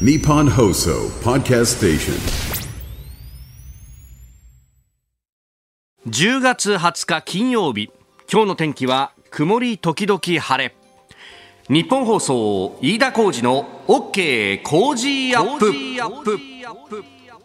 Nippon Hoso Podcast Station. 10月20日金曜日。今日の天気は曇り時々晴れ。日本放送飯田浩二の OK 工事アップ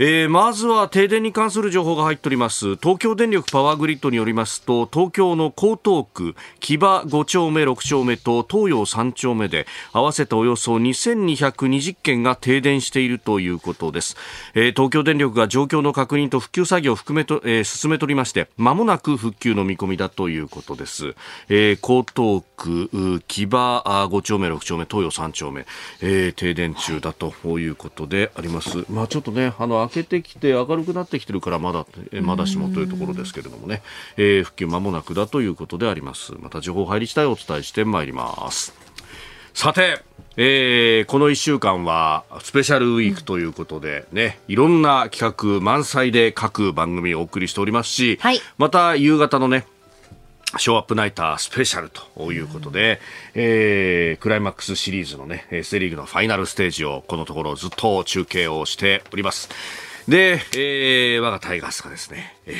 えーまずは停電に関する情報が入っております。東京電力パワーグリッドによりますと東京の江東区木場5丁目6丁目と東洋3丁目で合わせておよそ2220件が停電しているということです、えー東京電力が状況の確認と復旧作業を含めと、えー進めておりまして間もなく復旧の見込みだということです、えー江東区木場5丁目6丁目東洋3丁目、えー停電中だということであります。まあちょっとねあの明けてきて明るくなってきてるからまだえーまだしもというところですけれどもね、えー復旧間もなくだということであります。また情報入り次第お伝えしてまいります。さて、えーこの1週間はスペシャルウィークということでね、いろんな企画満載で各番組をお送りしておりますし、はい。また夕方のね、ショーアップナイタースペシャルということで、えークライマックスシリーズのね、えーセリーグのファイナルステージをこのところずっと中継をしております。で、えー我がタイガースがですね、えー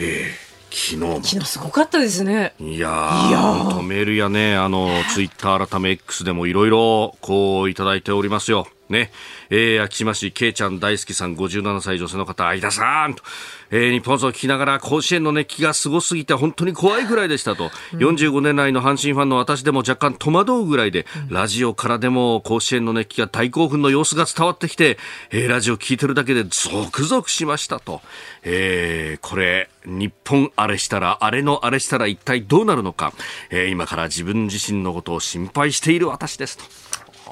えー昨日も昨日すごかったですね。いやー、メールやね、あの、ツイッター改め X でもいろいろ、こう、いただいておりますよ。ね。えー、秋島市、けいちゃん大好きさん、57歳女性の方、相田さんと、えー、日本を聞きながら、甲子園の熱気がすごすぎて、本当に怖いぐらいでしたと。45年来の阪神ファンの私でも若干戸惑うぐらいで、ラジオからでも甲子園の熱気が大興奮の様子が伝わってきて、えー、ラジオ聞いてるだけでゾクゾクしましたと。えー、これ、日本あれしたら、あれのあれしたら一体どうなるのか、えー今から自分自身のことを心配している私ですと。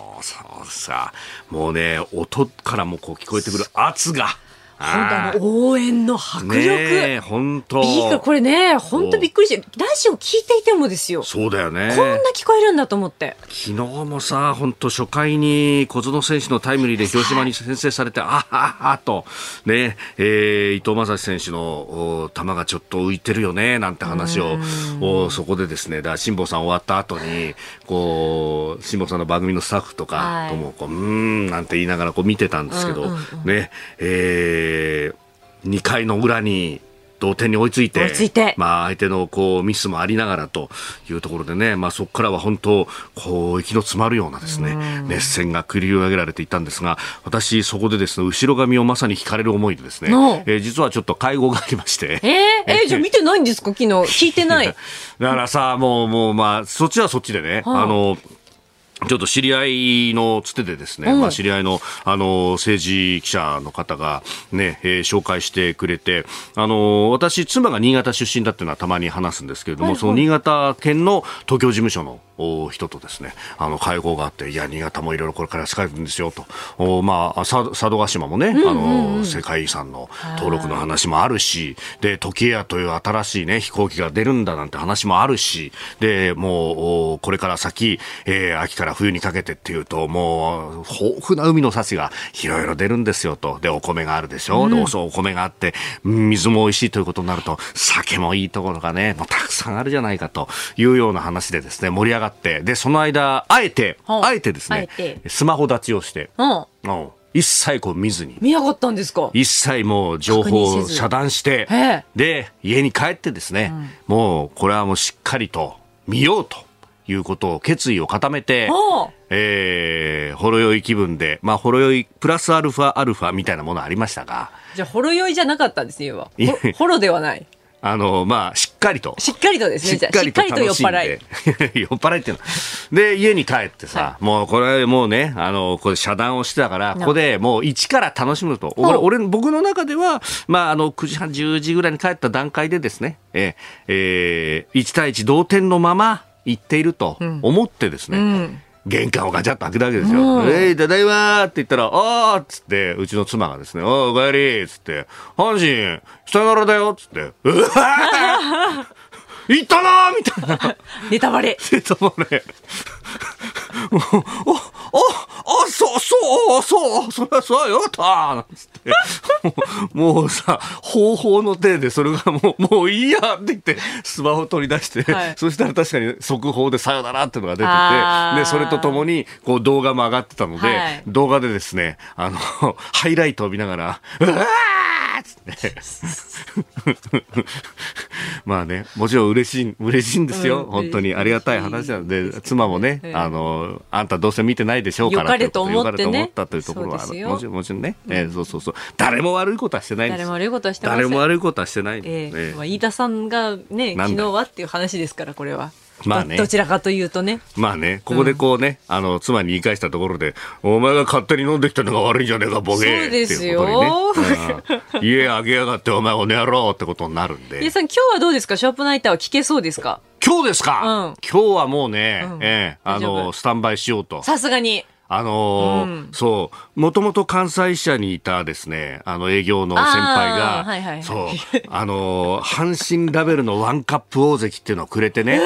おそうさ、もうね、音からもこう聞こえてくる圧が。応援の迫力。本当。いいかこれね、本当びっくりして、ラジオ聞いていてもですよ。そうだよね。こんな聞こえるんだと思って。昨日もさ、本当初回に小園選手のタイムリーで広島に先制されて、あははと、ね、えー伊藤正史選手のお球がちょっと浮いてるよね、なんて話を、おそこでですね、だ辛坊さん終わった後に、こう、辛坊さんの番組のスタッフとかはいとも、こう、うーん、なんて言いながらこう見てたんですけど、うんうんね、えー、2回の裏に、同点に追いついて、追いついて。まあ、相手のこうミスもありながらというところでね、まあ、そこからは本当、こう息の詰まるようなですね、熱戦が繰り広げられていたんですが、私、そこでですね、後ろ髪をまさに引かれる思いでですね、えー実はちょっと会合がありまして、えー、えーじゃあ見てないんですか？昨日。聞いてない。だからさ、もう、もう、まあ、そっちはそっちでね、はあ。あの、ちょっと知り合いのつてでですね、うん。まあ知り合いの、あの、政治記者の方がね、えー紹介してくれて、あの、私、妻が新潟出身だっていうのはたまに話すんですけれども、はいはい。その新潟県の東京事務所のお人とですね、あの、会合があって、いや、新潟もいろいろこれから使えるんですよと、おまあ、さ佐渡島もね、あの、世界遺産の登録の話もあるし、で、時計屋という新しいね、飛行機が出るんだなんて話もあるし、で、もう、おこれから先、えー秋から冬にかけてっていうと、もう、豊富な海の幸がいろいろ出るんですよと。で、お米があるでしょ。で、おそうお米があって、水も美味しいということになると、酒もいいところがね、もうたくさんあるじゃないかというような話でですね、盛り上がって、で、その間、あえて、はああえてですねスマホ立ちをして、うん。うん。一切こう見ずに、見なかったんですか？一切もう情報を遮断してええ、で、家に帰ってですね、もうこれはもうしっかりと見ようということを決意を固めて、えー、ほろ酔い気分で、まあ、ほろ酔いプラスアルファアルファみたいなものありましたが、じゃあ、ほろ酔いじゃなかったんですね、要は。いえほほろではない。あの、まあ、しっかりと。しっかりとですね、じゃあ。しっかりと酔っ払い。酔っ払いっていうの。で、家に帰ってさ、もうこれもうね、あの、これ遮断をしてたから、ここでもう一から楽しむと。俺、俺僕の中では、まあ、あの、9時半、10時ぐらいに帰った段階でですね、えー、えー、1対1同点のまま行っていると思ってですね、玄関をガチャッと開けたわけですよ。うんえい、ただいまーって言ったら、あーっつって、うちの妻がですね、おーお帰りっつって、阪神、さよならだよっつって、うわー行ったなーみたいな。ネタバレ。でともね、もうお、あ、そう、そう、そう、それは、そう、よかったなんつって。もうもうさ、方法の手で、それがもう、もういいやって言って、スマホ取り出して、はい。そしたら確かに速報でさよならっていうのが出てて、で、それとともに、こう動画も上がってたので、はい。動画でですね、あの、ハイライトを見ながら、うわーっつって。まあね、もちろん嬉しい、嬉しいんですよ。うん。本当にありがたい話なので、妻もね、あの、あんたどうせ見てないでしょうから良かれと思ってね。ったというところは、もちろん、もちろんね、えーそうそうそう。誰も悪いことはしてないんです。誰も悪いことはしてません。誰も悪いことはしてない。ええええ。まあ、飯田さんがね昨日はっていう話ですからこれは、まあね。どどちらかというとね。まあね、ここでこうね、あの、妻に言い返したところで、お前が勝手に飲んできたのが悪いんじゃねえか、ボケそうですよ。ねうん。家あげやがって、お前、おねやろうってことになるんで。飯田。さん今日はどうですか？シャープナイターは聞けそうですか？今日ですか、うん。今日はもうね、うん。ええあの、スタンバイしようと。さすがに。あのーそう、もともと関西支社にいたですね、あの営業の先輩が、はいはいそう、あのー阪神ラベルのワンカップ大関っていうのをくれてね、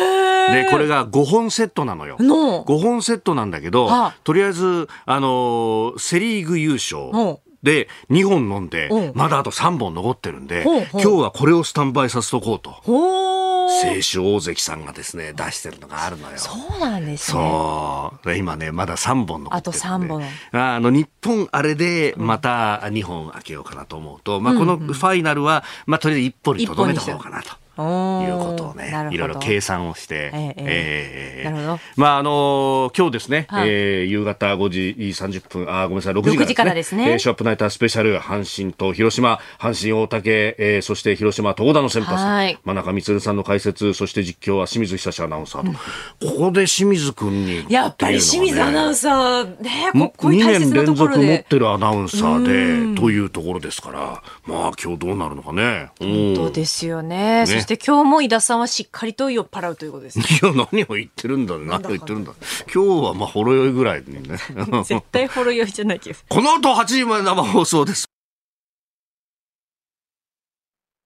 で、これが5本セットなのよ。の5本セットなんだけど、はあとりあえず、あのーセリーグ優勝ほで2本飲んでうん、まだあと3本残ってるんで、今日はこれをスタンバイさせとこうと。ほー清酒大関さんがですね、出してるのがあるのよ。そうなんですねそう。で今ね、まだ3本残ってるんで。あと三本あの、日本あれで、また2本開けようかなと思うと、まあ、このファイナルは、まあ、とりあえず1本にとどめておこうかなと。おいーうことをねいろいろ計算をして、ええええ。なるほど。まあ、あのー今日ですね、はい。えー夕方5時30分、あー、ごめんなさい、6時6時からですね。えーショップナイタースペシャル、阪神と広島、阪神大竹、えーそして広島東田の先発、はい。真中光さんの解説、そして実況は清水久志アナウンサーと、ここで清水君に、やっぱり清水アナウンサーねもここういう大2切なとこ年連続持ってるアナウンサーでというところですからまあ今日どうなるのかね。うん。そうですよね。そして今日も井田さんはしっかりと酔っ払うということですね。いや何を言ってるんだ何を言ってるんだ今日はまあほろ酔いぐらいにね。絶対ほろ酔いじゃないけど。この後8時まで生放送です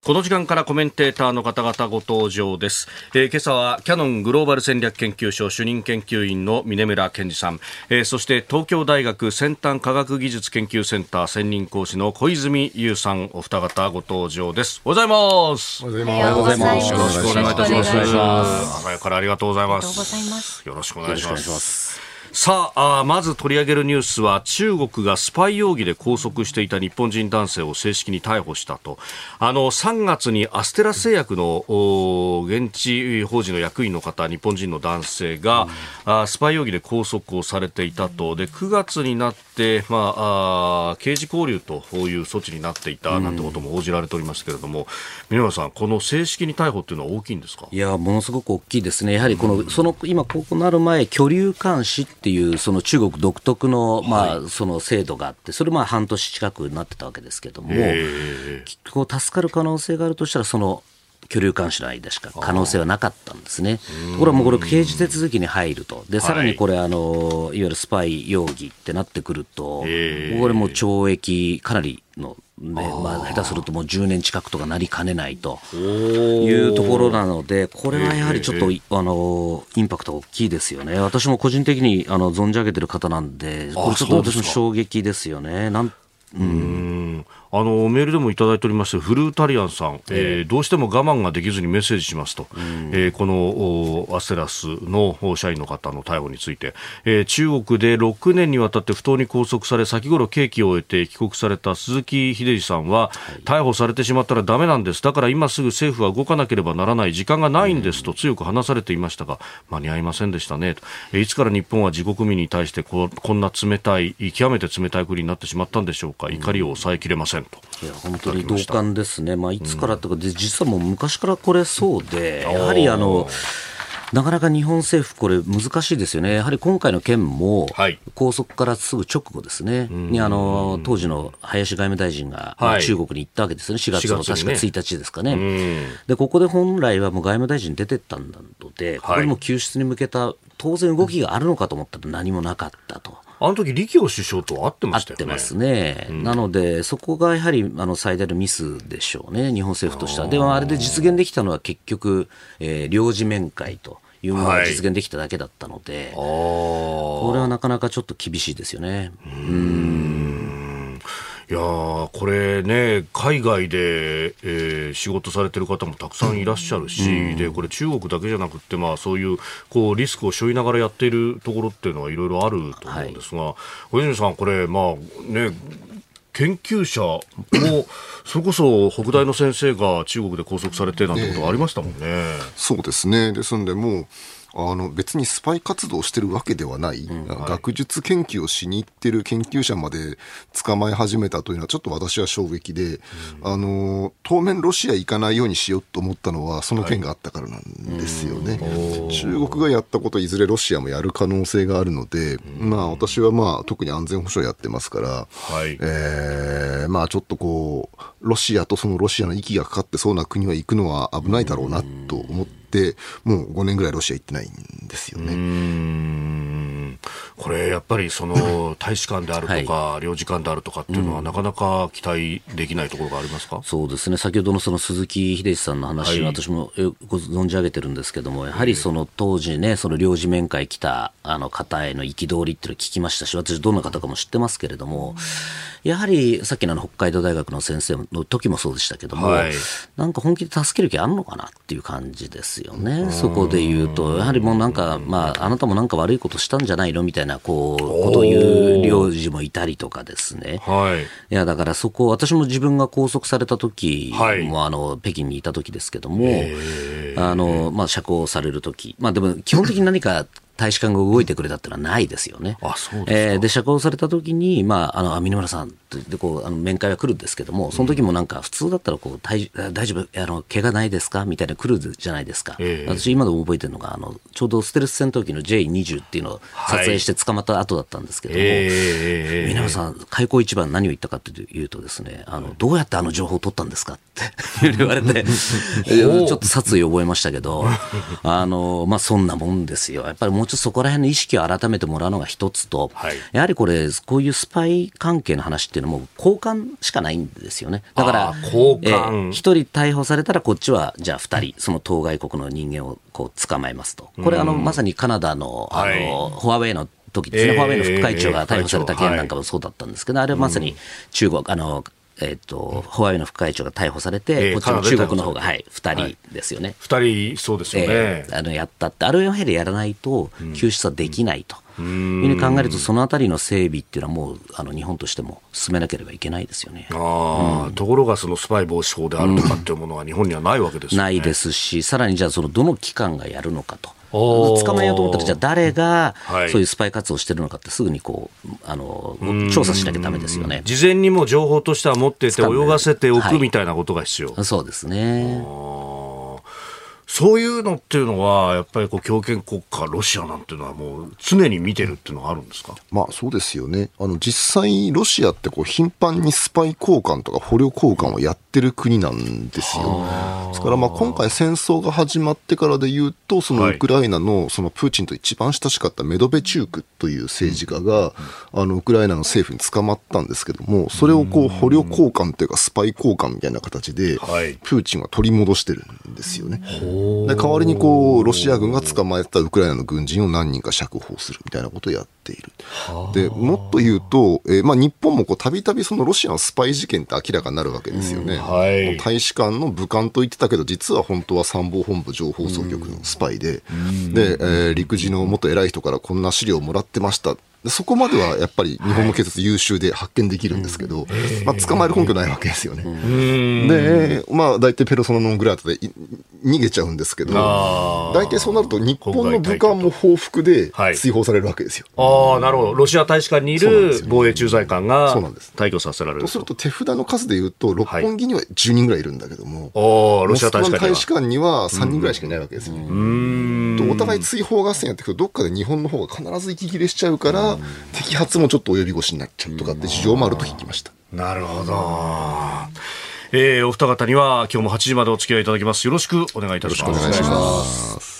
この時間からコメンテーターの方々ご登場です、えー今朝はキャノングローバル戦略研究所主任研究員の峰村健二さん、えーそして東京大学先端科学技術研究センター専任講師の小泉優さんお二方ご登場ですおはようございますおはようございます。よろしくお願いいたします。よろしくお願いします朝から。ありがとうございますよろしくお願いします。さあまず取り上げるニュースは中国がスパイ容疑で拘束していた日本人男性を正式に逮捕したと。あの3月にアステラ製薬のお現地法人の役員の方日本人の男性が、あースパイ容疑で拘束をされていたと。で9月になって、まあ、あー刑事拘留という措置になっていたなんてことも報じられておりますけれども。宮村さんこの正式に逮捕っていうのは大きいんですか？いや、ものすごく大きいですね。やはりこの、その、今、こうなる前、居留監視っていう、その中国独特の、まあ、その制度があって、それまあ半年近くなってたわけですけども、え。こう助かる可能性があるとしたら、その、居留監視の間しか可能性はなかったんですね。ところがもうこれ刑事手続きに入ると。で、さらにこれ、あの、いわゆるスパイ容疑ってなってくると、ええ。これもう懲役かなりの、ね、まあ、下手するともう10年近くとかなりかねないと。いうところなので、これはやはりちょっと、あのインパクト大きいですよね、私も個人的にあの存じ上げてる方なんで、これちょっと私も衝撃ですよね。なんうんあのメールでもいただいておりましてフルータリアンさん、えーどうしても我慢ができずにメッセージしますと、えーこのおアステラスのお社員の方の逮捕について、えー中国で6年にわたって不当に拘束され先頃刑期を終えて帰国された鈴木秀治さんは、逮捕されてしまったらダメなんです。だから今すぐ政府は動かなければならない。時間がないんですと強く話されていましたが間に合いませんでしたね。と、えーいつから日本は自国民に対してここんな冷たい極めて冷たい国になってしまったんでしょうか。怒りを抑えきれませんと。いや本当に同感ですね、まあ、いつからとか、で実はもう昔からこれそうで、やはりあのなかなか日本政府、これ難しいですよね、やはり今回の件もはい、拘束からすぐ直後ですね、にあの当時の林外務大臣が、まあはい。中国に行ったわけですね、4月の4月確かにね1日ですかね。ん。でここで本来はもう外務大臣出てったんだので、ここでもう救出に向けた当然動きがあるのかと思ったら何もなかったと。あの時、李強首相と会って合ましたよね。ってますね、なので、そこがやはりあの最大のミスでしょうね、日本政府としては。でもあれで実現できたのは結局、えー領事面会というものが実現できただけだったので、これはなかなかちょっと厳しいですよね。いやーこれね、海外で、えー仕事されてる方もたくさんいらっしゃるし、でこれ、中国だけじゃなくて、まあ、そういうこうリスクを背負いながらやっているところっていうのはいろいろあると思うんですが、小泉さん、これ、まあね、研究者も、それこそ北大の先生が中国で拘束されてなんてことがありましたもんね。そうですね。ですんで、もう、あの別にスパイ活動をしてるわけではない、学術研究をしに行ってる研究者まで捕まえ始めたというのは、ちょっと私は衝撃で、あの当面、ロシア行かないようにしようと思ったのは、その件があったからなんですよね。中国がやったこと、いずれロシアもやる可能性があるので、まあ、私はまあ特に安全保障やってますから、はい。えーまあちょっとこう、ロシアとそのロシアの息がかかってそうな国は行くのは危ないだろうなと思って、もう5年ぐらいロシア行ってないんですよね。うん。これやっぱりその 大使館であるとか、領事館であるとかっていうのは、なかなか期待できないところがありますか？そうですね。先ほどのその鈴木秀志さんの話、はい。私もえご存じ上げてるんですけども、やはりその当時ね、その領事面会来たあの方への憤りっていうのを聞きましたし、私、どんな方かも知ってますけれども、やはりさっきの北海道大学の先生の時もそうでしたけども、はい。なんか本気で助ける気あるのかなっていう感じですよね、そこで言うと、やはりもうなんか、まあ、あなたもなんか悪いことしたんじゃないの？みたいなこうことを言う領事もいたりとかですね。はい。いやだからそこ、私も自分が拘束された時も、はい。あの北京にいた時ですけども、あのまあ、釈放される時。まあでも基本的に何か大使館が動いてくれたっていうのはないですよね。あそうですか。えーで釈放された時に、まあ、あのあ峰村さんってでこうあの面会は来るんですけども、その時もなんか、普通だったらこう大大丈夫？あの、怪我ないですか？みたいな来るじゃないですか、ええ。私、今でも覚えてるのがあの、ちょうどステルス戦闘機の J20 っていうのを撮影して捕まった後だったんですけども、ええ皆さん、開口一番何を言ったかというとですね、あの、どうやってあの情報を取ったんですかって 言われて、ちょっと殺意を覚えましたけど、あの、まあ、そんなもんですよ。やっぱりもうちょっとそこら辺の意識を改めてもらうのが一つと、はい。やはりこれ、こういうスパイ関係の話っていうのも交換しかないんですよね。だから交換。えー一人逮捕されたらこっちは、じゃあ二人、その当該国の人間をこう捕まえますと。これ、あの、まさにカナダの、あの、はい。フォアウェイの時ですね、えーフォアウェイの副会長がえー逮捕された件なんかはもそうだったんですけど、あれはまさに中国、あの、えっ、と、フォアウェイの副会長が逮捕されえて、ーこっちの中国の方が、はい、二人ですよね。二人、そうですよね。えーあのやったって、あれをやはりやらないと、救出はできないと、いうふうに考えると、そのあたりの整備っていうのは、もうあの日本としても進めなければいけないですよね。ああところがそのスパイ防止法であるとかっていうものは日本にはないわけですよね。ないですし、さらにじゃあ、そのどの機関がやるのかと。捕まえようと思ったら、じゃあ誰がはいそういうスパイ活動をしてるのかって、すぐにこうあの調査しなきゃだめですよね。事前にもう情報としては持っていて泳がせておはいくみたいなことが必要。そうですね。そういうのっていうのは、やっぱりこう強権国家、ロシアなんていうのはもう常に見てるっていうのがあるんですか？まあそうですよね。あの実際ロシアってこう頻繁にスパイ交換とか捕虜交換をやってる国なんですよ。ですからまあ今回戦争が始まってからで言うと、そのはい。ウクライナのそのプーチンと一番親しかったメドベチュークという政治家が、あのウクライナの政府に捕まったんですけども、それをこう捕虜交換というかスパイ交換みたいな形で、はい。プーチンは取り戻してるんですよね。で代わりにこうロシア軍が捕まえたウクライナの軍人を何人か釈放するみたいなことをやっている。でもっと言うと、えーまあ、日本もこうたびたびそのロシアのスパイ事件って明らかになるわけですよね。はい大使館の武官と言ってたけど、実は本当は参謀本部情報総局のスパイで、で、えー陸自の元偉い人からこんな資料をもらってました。でそこまではやっぱり日本の警察優秀で発見できるんですけど、まあ、捕まえる根拠ないわけですよね。で、まあ、大体ペルソナノングラータでい逃げちゃうんですけど、大体そうなると日本の武官も報復ではい。追放されるわけですよ。ああ、なるほど。ロシア大使館にいる防衛駐在官が退去させられると。すると手札の数で言うと、六本木には10人ぐらいいるんだけども、おーロシア大使館には。大使館には3人ぐらいしかいないわけですよ。とお互い追放合戦やっていくと、どっかで日本の方が必ず息切れしちゃうから、摘発もちょっと及び腰になっちゃうとかって事情もあると聞きました。なるほど。えー、お二方には今日も8時までお付き合いいただきます。よろしくお願いいたします。お願いします。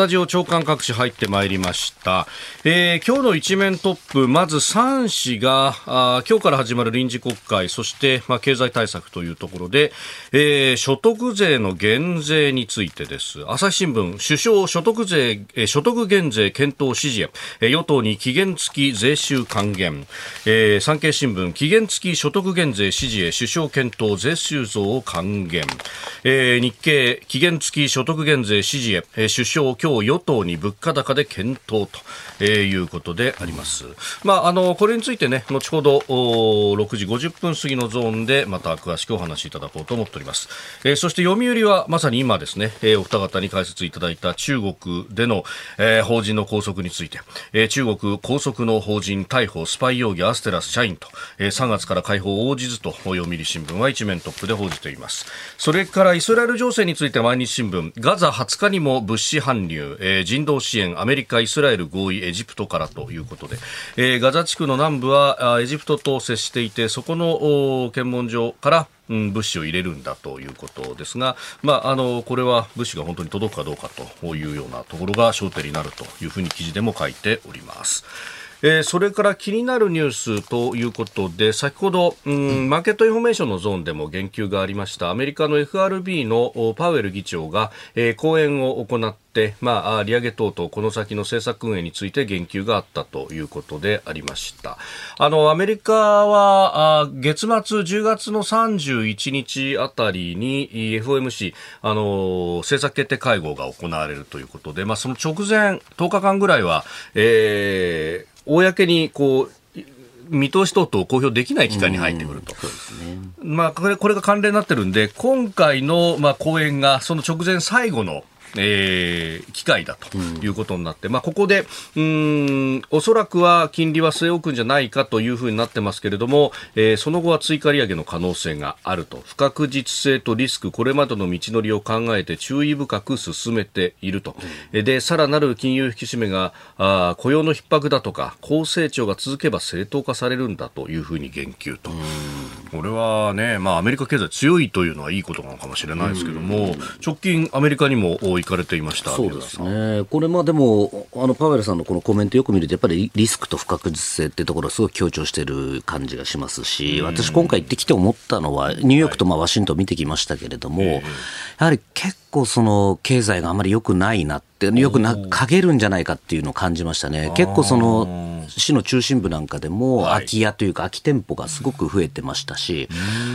タジオ長官各紙入ってまいりました。えー、今日の一面トップ、まず3紙が、あ今日から始まる臨時国会、そして、まあ、経済対策というところで、えー、所得税の減税についてです。朝日新聞、首相所得税、えー、所得減税検討指示へ、えー、与党に期限付き税収還元。えー、産経新聞、期限付き所得減税指示へ首相検討税収増を還元。えー、日経、期限付き所得減税指示へ、えー、首相今日与党に物価高で検討と、えー、いうことであります。まあ、あの、これについてね、後ほど、6時50分過ぎのゾーンでまた詳しくお話しいただこうと思っております。えー、そして読売はまさに今ですね、えー、お二方に解説いただいた中国での、えー、法人の拘束について、えー、中国拘束の法人逮捕スパイ容疑アステラス社員と、えー、3月から解放応じずと読売新聞は一面トップで報じています。それからイスラエル情勢について毎日新聞、ガザ20日にも物資搬入、えー、人道支援、アメリカ、イスラエル合意、エジプトからということで、えー、ガザ地区の南部はエジプトと接していて、そこの検問所から、うん、物資を入れるんだということですが、まあ、あのこれは物資が本当に届くかどうかというようなところが焦点になるというふうに記事でも書いております。えー、それから気になるニュースということで先ほど、うん、マーケットインフォメーションのゾーンでも言及がありました。アメリカの FRB のパウエル議長が、えー、講演を行って、まあ、利上げ等々この先の政策運営について言及があったということでありました。あのアメリカはあ月末10月の31日あたりに FOMC あの政策決定会合が行われるということで、まあ、その直前10日間ぐらいは、えー公にこう見通し等々公表できない期間に入ってくると。うん、ね、まあ、これ、これが関連になってるんで、今回の、まあ、講演がその直前最後の、えー、機会だということになって、うん、まあ、ここで、うん、おそらくは金利は据え置くんじゃないかというふうになってますけれども、えー、その後は追加利上げの可能性があると。不確実性とリスク、これまでの道のりを考えて注意深く進めていると。うん、で、さらなる金融引き締めが、あ雇用の逼迫だとか、高成長が続けば正当化されるんだというふうに言及と。これはね、まあ、アメリカ経済強いというのはいいことなのかもしれないですけども、直近アメリカにも行かれていましたそうですね、これ、まあでも、あのパウエルさんのこのコメントよく見ると、やっぱりリスクと不確実性っていうところをすごく強調している感じがしますし、私、今回行ってきて思ったのは、ニューヨークとまあワシントン見てきましたけれども、やはり結構、その経済があまり良くないなって、よくな陰るんじゃないかっていうのを感じましたね。結構その市の中心部なんかでも空き家というか空き店舗がすごく増えてましたし、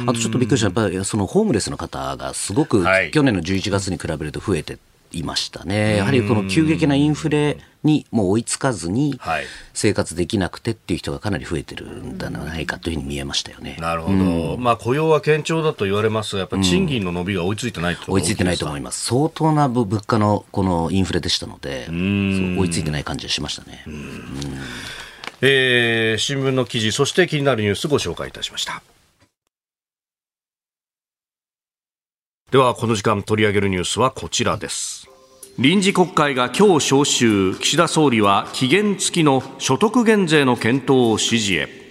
あとちょっとびっくりしたやっぱりそのホームレスの方がすごく去年の11月に比べると増えていましたね。やはりこの急激なインフレにもう追いつかずに生活できなくてっていう人がかなり増えてるんではないかというふうに見えましたよね。なるほど。うん、まあ雇用は堅調だと言われますが、やっぱり賃金の伸びが追いついてない、うん、追いついてないと思います。相当な物価のこのインフレでしたので、追いついてない感じがしましたね。えー、新聞の記事、そして気になるニュースご紹介いたしました。ではこの時間取り上げるニュースはこちらです。臨時国会が今日召集。岸田総理は期限付きの所得減税の検討を指示へ。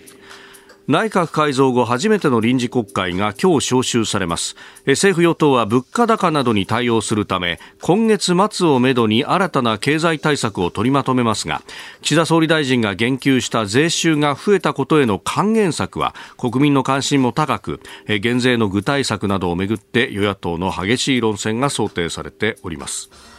内閣改造後初めての臨時国会が今日召集されます。政府与党は物価高などに対応するため今月末をめどに新たな経済対策を取りまとめますが岸田総理大臣が言及した税収が増えたことへの還元策は国民の関心も高く減税の具体策などをめぐって与野党の激しい論戦が想定されております。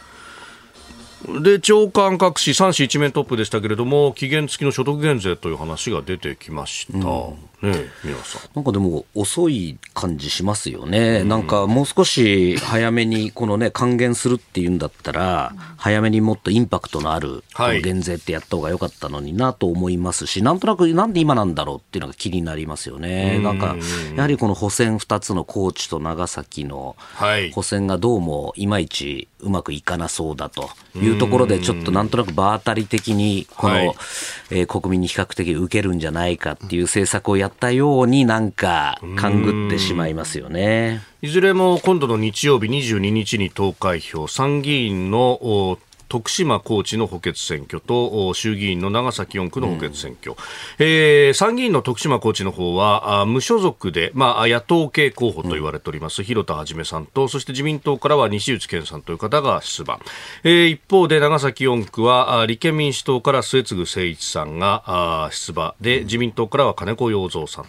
で長官各紙3紙一面トップでしたけれども期限付きの所得減税という話が出てきました。うんね皆さん。なんかでも遅い感じしますよね。うん、なんかもう少し早めにこのね、還元するっていうんだったら、早めにもっとインパクトのある減税ってやった方が良かったのになと思いますし、なんとなくなんで今なんだろうっていうのが気になりますよね。なんか、やはりこの補選2つの高知と長崎の補選がどうもいまいちうまくいかなそうだというところで、ちょっとなんとなく場当たり的に、この、はい、えー、国民に比較的受けるんじゃないかっていう政策をやったようになんか勘ぐってしまいますよね。いずれも今度の日曜日22日に投開票、参議院の徳島高知の補欠選挙と衆議院の長崎4区の補欠選挙、うん、えー、参議院の徳島高知の方はあ無所属で、まあ、野党系候補と言われております、うん、広田一さんとそして自民党からは西内健さんという方が出馬、えー、一方で長崎4区は立憲民主党から末次誠一さんがあ出馬。で自民党からは金子洋三さん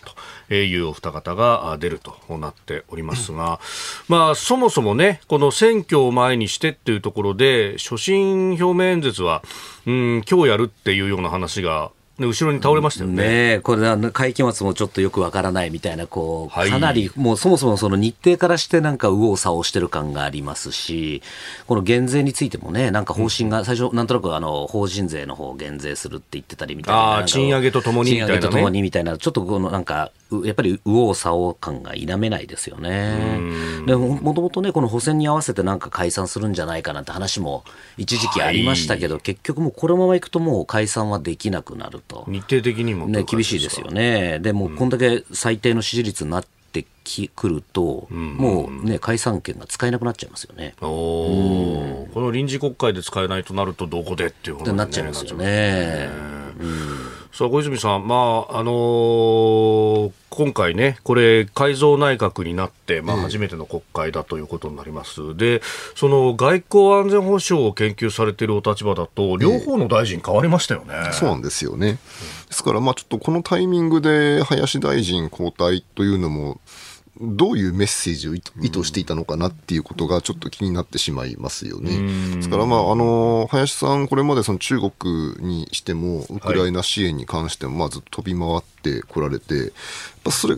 というお二方が出るとなっておりますが、まあ、そもそもねこの選挙を前にしてっていうところで所信表明演説は、うん、今日やるっていうような話が後ろに倒れましたよね。ねこれ、会期末もちょっとよくわからないみたいな、こう、かなり、もうそもそもその日程からしてなんか右往左往してる感がありますし、この減税についてもね、なんか方針が、最初、なんとなくあの、法人税の方を減税するって言ってたりみたいな。あ賃上げとともにみたいな、ね。賃上げとともにみたいな、ちょっとこのなんか、やっぱり右往左往感が否めないですよね。でもともとね、この補選に合わせてなんか解散するんじゃないかなって話も一時期ありましたけど、はい、結局もうこのままいくともう解散はできなくなると。日程的にもね、厳しいですよね。でもこんだけ最低の支持率になってきくると、うん、もうね、解散権が使えなくなっちゃいますよね。おこの臨時国会で使えないとなるとどこでっていうことになっちゃいますよね。うんさあ小泉さん、まああのー、今回ね、これ、改造内閣になって、まあ、初めての国会だということになります、えでその外交安全保障を研究されているお立場だと、両方の大臣、変わりましたよね、えそうなんですよね。ですから、まあ、ちょっとこのタイミングで林大臣交代というのも、どういうメッセージを意図していたのかなっていうことがちょっと気になってしまいますよね。ですから、まあ、あの、林さん、これまでその中国にしても、ウクライナ支援に関しても、まあ、ずっと飛び回ってこられて、やっぱそれ、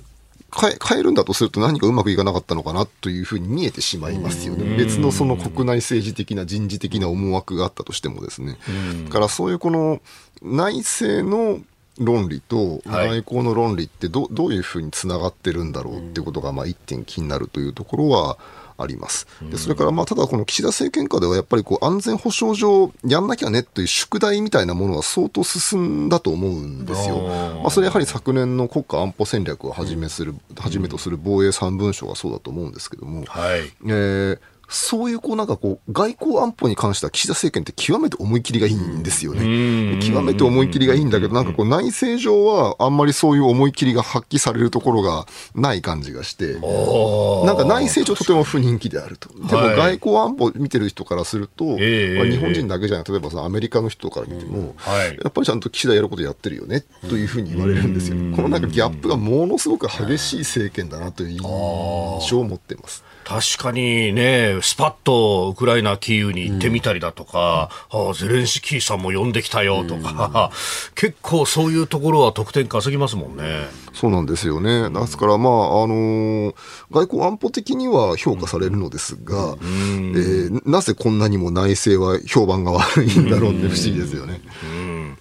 変えるんだとすると何かうまくいかなかったのかなというふうに見えてしまいますよね。別のその国内政治的な人事的な思惑があったとしてもですね。だからそういうこの内政の論理と外交の論理ってど,、どういうふうにつながってるんだろうっていうことがまあ一点気になるというところはあります。でそれからまあただこの岸田政権下ではやっぱりこう安全保障上やんなきゃねという宿題みたいなものは相当進んだと思うんですよ。まあ、それやはり昨年の国家安保戦略をはじめする、はじめとする防衛三文書がそうだと思うんですけども、はい、えーそういうこうなんかこう、外交安保に関しては岸田政権って極めて思い切りがいいんですよね。極めて思い切りがいいんだけど、なんかこう内政上はあんまりそういう思い切りが発揮されるところがない感じがして、なんか内政上とても不人気であると。でも外交安保見てる人からすると、日本人だけじゃなくて、例えばさアメリカの人から見ても、やっぱりちゃんと岸田やることやってるよね、というふうに言われるんですよ。このなんかギャップがものすごく激しい政権だなという印象を持っています。確かにね、スパッとウクライナ、キーウに行ってみたりだとか、うん、ゼレンスキーさんも呼んできたよとか、うん、結構そういうところは得点稼ぎますもんね。そうなんですよね。ですから、まあ、あのー、外交安保的には評価されるのですが、うん、えー、なぜこんなにも内政は評判が悪いんだろうって不思議ですよね。うん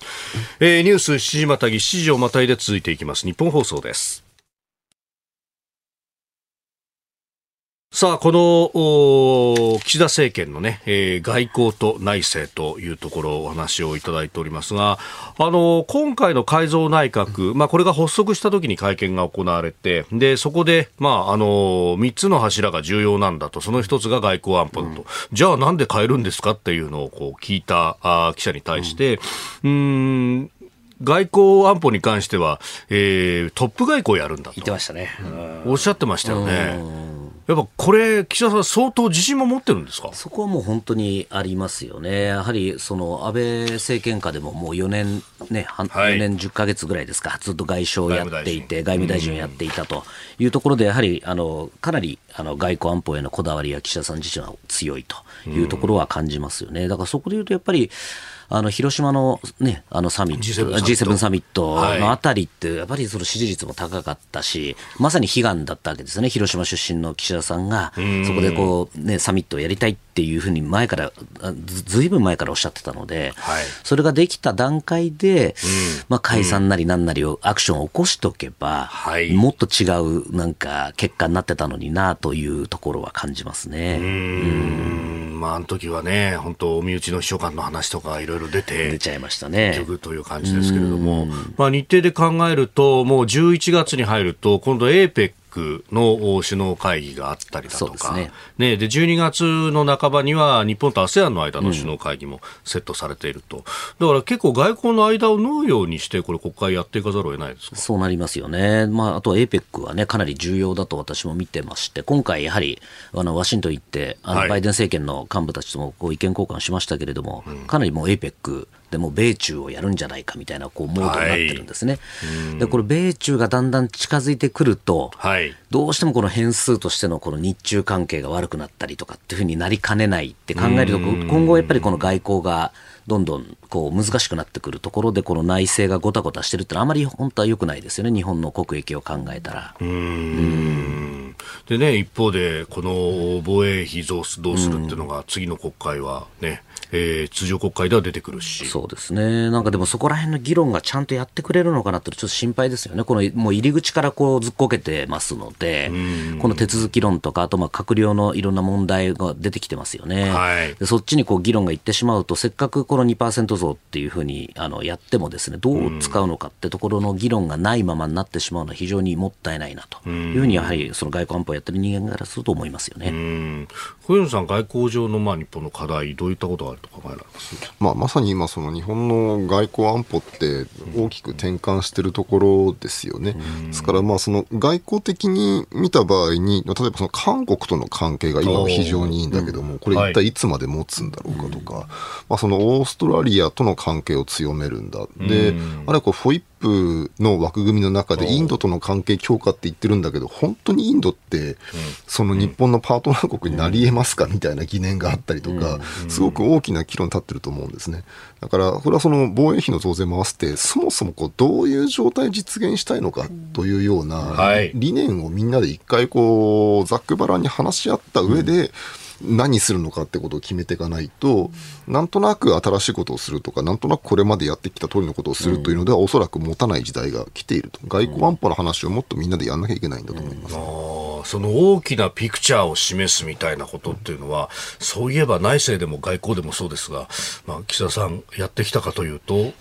えー、ニュース7時またぎ、7時をまたいで続いていきます。日本放送です。さあ、この岸田政権のね、えー、外交と内政というところお話をいただいておりますが、あの、今回の改造内閣、まあ、これが発足した時に会見が行われて、で、そこで、まあ、あの、3つの柱が重要なんだと、その1つが外交安保だと、うん、じゃあなんで変えるんですかっていうのをこう聞いたあ記者に対して、うん、うん外交安保に関しては、えー、トップ外交やるんだと。言ってましたね。おっしゃってましたよね。やっぱこれ、岸田さん、相当自信も持ってるんですか？そこはもう本当にありますよね、やはりその安倍政権下でももう4年、ね、はい、4年10か月ぐらいですか、ずっと外相をやっていて、外務大臣。をやっていたというところで、やはりあのかなりあの外交安保へのこだわりは岸田さん自身は強いというところは感じますよね。だからそこでいうとやっぱりあの広島の,、ね、あのサミット G7, サミット。のあたりって、やっぱりその支持率も高かったし、まさに悲願だったわけですね、広島出身の岸田さんが、そこでこう、ね、サミットをやりたいっていうふうに前からず、ずいぶん前からおっしゃってたので、はい、それができた段階で、まあ、解散なりなんなりをアクションを起こしておけば、はい、もっと違うなんか結果になってたのになというところは感じますね。うん。まあ、あの時はね、本当、身内の秘書官の話とかいろいろ出て、出ちゃいましたね。局という感じですけれども、まあ、日程で考えると、もう11月に入ると、今度 APEC の首脳会議があったりだとか、ね。ね、で12月の半ばには日本と ASEAN の間の首脳会議もセットされていると、だから結構、外交の間を縫うようにして、これ、国会やっていかざるを得ないですか？そうなりますよね。まあ、あと APEC はね、かなり重要だと私も見てまして、今回やはり、あの、ワシントン行って、あの、はい。バイデン政権の幹部たちともこう意見交換しましたけれども、かなりもう APEC でもう米中をやるんじゃないかみたいなこうモードになってるんですね。で、これ米中がだんだん近づいてくると、はい。どうしてもこの変数としてのこの日中関係が悪くなったりとかっていうふうになりかねないって考えると、今後やっぱりこの外交がどんどんこう難しくなってくるところで、この内政がごたごたしてるってのはあまり本当は良くないですよね、日本の国益を考えたら。でね、一方で、この防衛費増すどうするっていうのが、次の国会はね、えー通常国会では出てくるし。そうですね。なんかでもそこら辺の議論がちゃんとやってくれるのかなってちょっと心配ですよね。このもう入り口からこうずっこけてますので、この手続き論とか、あとまあ閣僚のいろんな問題が出てきてますよね。はいでそっちにこう議論がいってしまうと、せっかくこの2%増っていうふうにあのやってもですね、どう使うのかってところの議論がないままになってしまうのは非常にもったいないなというふうにやはりその外交安保をやってる人間からすると思いますよね。うん。小泉さん、外交上のまあ日本の課題、どういったことがあると考えられます？まあ、まさに今、その日本の外交安保って大きく転換してるところですよね。ですから、まあ、その外交的に見た場合に、例えばその韓国との関係が今は非常にいいんだけども、これ一体い。つまで持つんだろうかとか、まあ、そのオーストラリアとの関係を強めるんだ。で、あれはこう、フォイップの枠組みの中でインドとの関係強化って言ってるんだけど、本当にインドって、その日本のパートナー国になり得ますかみたいな疑念があったりとか、すごく大きな議論立ってると思うんですね。だから、これはその防衛費の増税も合わせて、そもそもこうどういう状態実現したいのかというようなはい理念をみんなで一回こう、ざっくばらんに話し合った上で、何するのかってことを決めていかないと、なんとなく新しいことをするとか、なんとなくこれまでやってきた通りのことをするというのでは、おそらく持たない時代が来ていると。外交安保の話をもっとみんなでやんなきゃいけないんだと思います。あーその大きなピクチャーを示すみたいなことっていうのは、そういえば内政でも外交でもそうですが、まあ、岸田さん、やってきたかというと、こ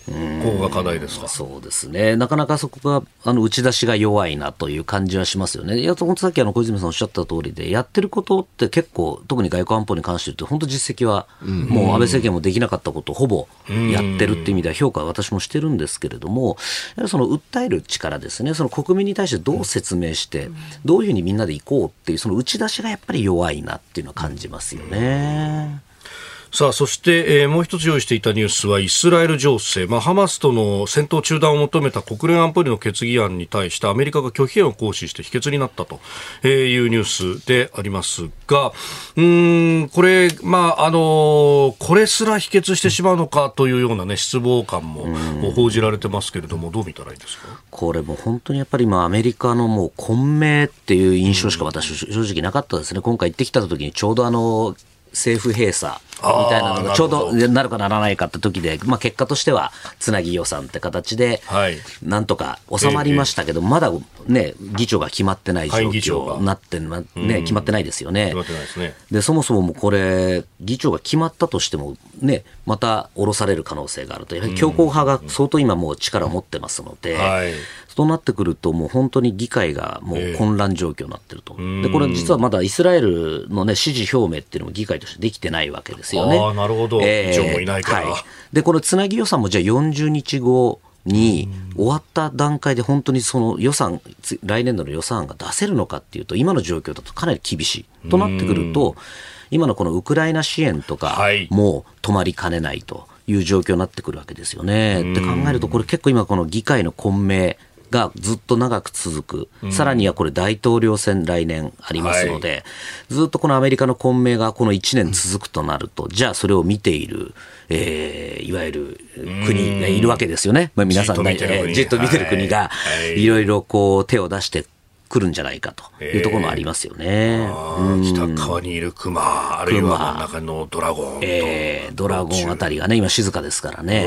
こが課題ですか？そうですね、なかなかそこがあの打ち出しが弱いなという感じはしますよね。いや、本当さっきあの小泉さんおっしゃった通りで、やってることって結構、特に外交安保に関して言うと、本当実績は、もう安倍政権もできなかったことをほぼやってるっていう意味では評価は私もしてるんですけれども、その訴える力ですね、その国民に対してどう説明して、どういうふうにみんなで行こうっていう、その打ち出しがやっぱり弱いなっていうのは感じますよね。さあ、そして、えーもう一つ用意していたニュースは、イスラエル情勢。まあ、ハマスとの戦闘中断を求めた国連安保理の決議案に対して、アメリカが拒否権を行使して否決になったというニュースでありますが、うーん、これ、まあ、あのこれすら否決してしまうのかというようなね、失望感も報じられてますけれども、どう見たらいいですか？これもう本当にやっぱり今アメリカのもう混迷っていう印象しか私正直なかったですね。今回行ってきた時にちょうどあの政府閉鎖みたいなのがちょうどなるかならないかって時で、まあ結果としてはつなぎ予算って形ではい、なんとか収まりましたけど、まだね、議長が決まってない状況になって、まね、決まってないですよね。でそもそもこれ、議長が決まったとしても、ね、また降ろされる可能性があると、やはり強硬派が相当今もう力を持ってますので、はいそうなってくると、もう本当に議会がもう混乱状況になってると。で、これ実はまだイスラエルのね、支持表明っていうのも議会としてできてないわけですよね。あーなるほど。議長もいないから。はい。で、このつなぎ予算もじゃあ40日後、に終わった段階で本当にその予算、つ来年度の予算案が出せるのかっていうと、今の状況だとかなり厳しい。となってくると、今のこのウクライナ支援とかはい。もう止まりかねないという状況になってくるわけですよね。って考えると、これ結構今この議会の混迷がずっと長く続く。さらにはこれ大統領選来年ありますので、ずっとこのアメリカの混迷がこの1年続くとなると、じゃあそれを見ている、えーいわゆる国がいるわけですよね。まあ、皆さんねじっと見てる国がはいはい。いろいろこう手を出してくるんじゃないかというところもありますよね。あー北側にいるクマ、あるいは真ん中のドラゴンと。えードラゴンあたりがね、今静かですからね。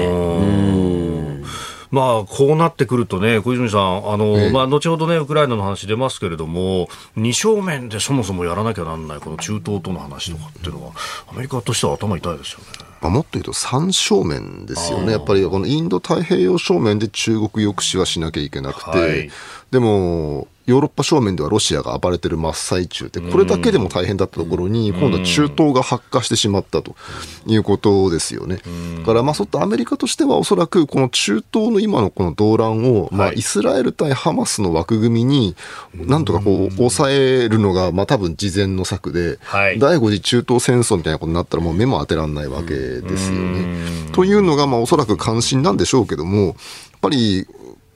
まあ、こうなってくるとね、小泉さん、あの、まあ、後ほどね、ウクライナの話出ますけれども、二正面でそもそもやらなきゃなんない、この中東との話とかっていうのは、アメリカとしては頭痛いですよね。まあ、もっと言うと三正面ですよね。やっぱりこのインド太平洋正面で中国抑止はしなきゃいけなくて、はいでも、ヨーロッパ正面ではロシアが暴れてる真っ最中で、これだけでも大変だったところに、今度は中東が発火してしまったということですよね。だから、まあ、そういったアメリカとしては、おそらくこの中東の今のこの動乱を、まあ、イスラエル対ハマスの枠組みに、なんとかこう、抑えるのが、まあ、多分事前の策で、はい第5次中東戦争みたいなことになったら、もう目も当てられないわけですよね。というのが、まあ、おそらく関心なんでしょうけども、やっぱり、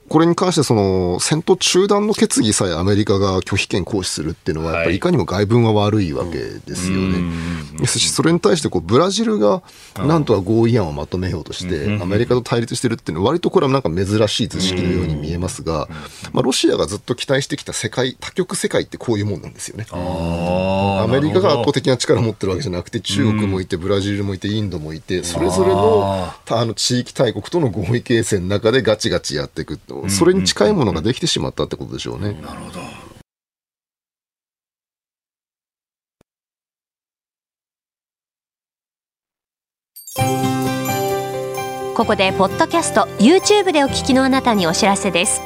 これに関してその戦闘中断の決議さえアメリカが拒否権行使するっていうのは、やっぱりい。かにも外聞は悪いわけですよね。ですし、それに対してこうブラジルがなんとか合意案をまとめようとして、アメリカと対立してるっていうのは、割とこれはなんか珍しい図式のように見えますが、まあ、ロシアがずっと期待してきた世界、多極世界ってこういうもんなんですよね。アメリカが圧倒的な力を持ってるわけじゃなくて、中国もいて、ブラジルもいて、インドもいて、それぞれのたあの地域大国との合意形成の中でガチガチやっていくと、それに近いものができてしまったってことでしょうね。ここでポッドキャスト YouTube でお聞きのあなたにお知らせです。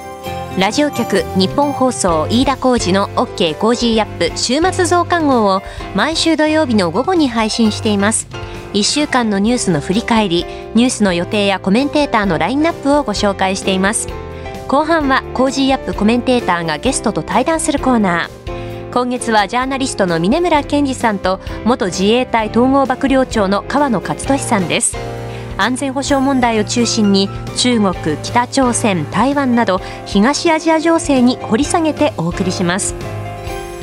ラジオ局ニッポン放送飯田浩司の OK コージーアップ週末増刊号を毎週土曜日の午後に配信しています。1週間のニュースの振り返りニュースの予定やコメンテーターのラインナップをご紹介しています後半は Cozy up コメンテーターがゲストと対談するコーナー。今月はジャーナリストの峯村健司さんと元自衛隊統合幕僚長の川野勝利さんです。安全保障問題を中心に中国、北朝鮮、台湾など東アジア情勢に掘り下げてお送りします。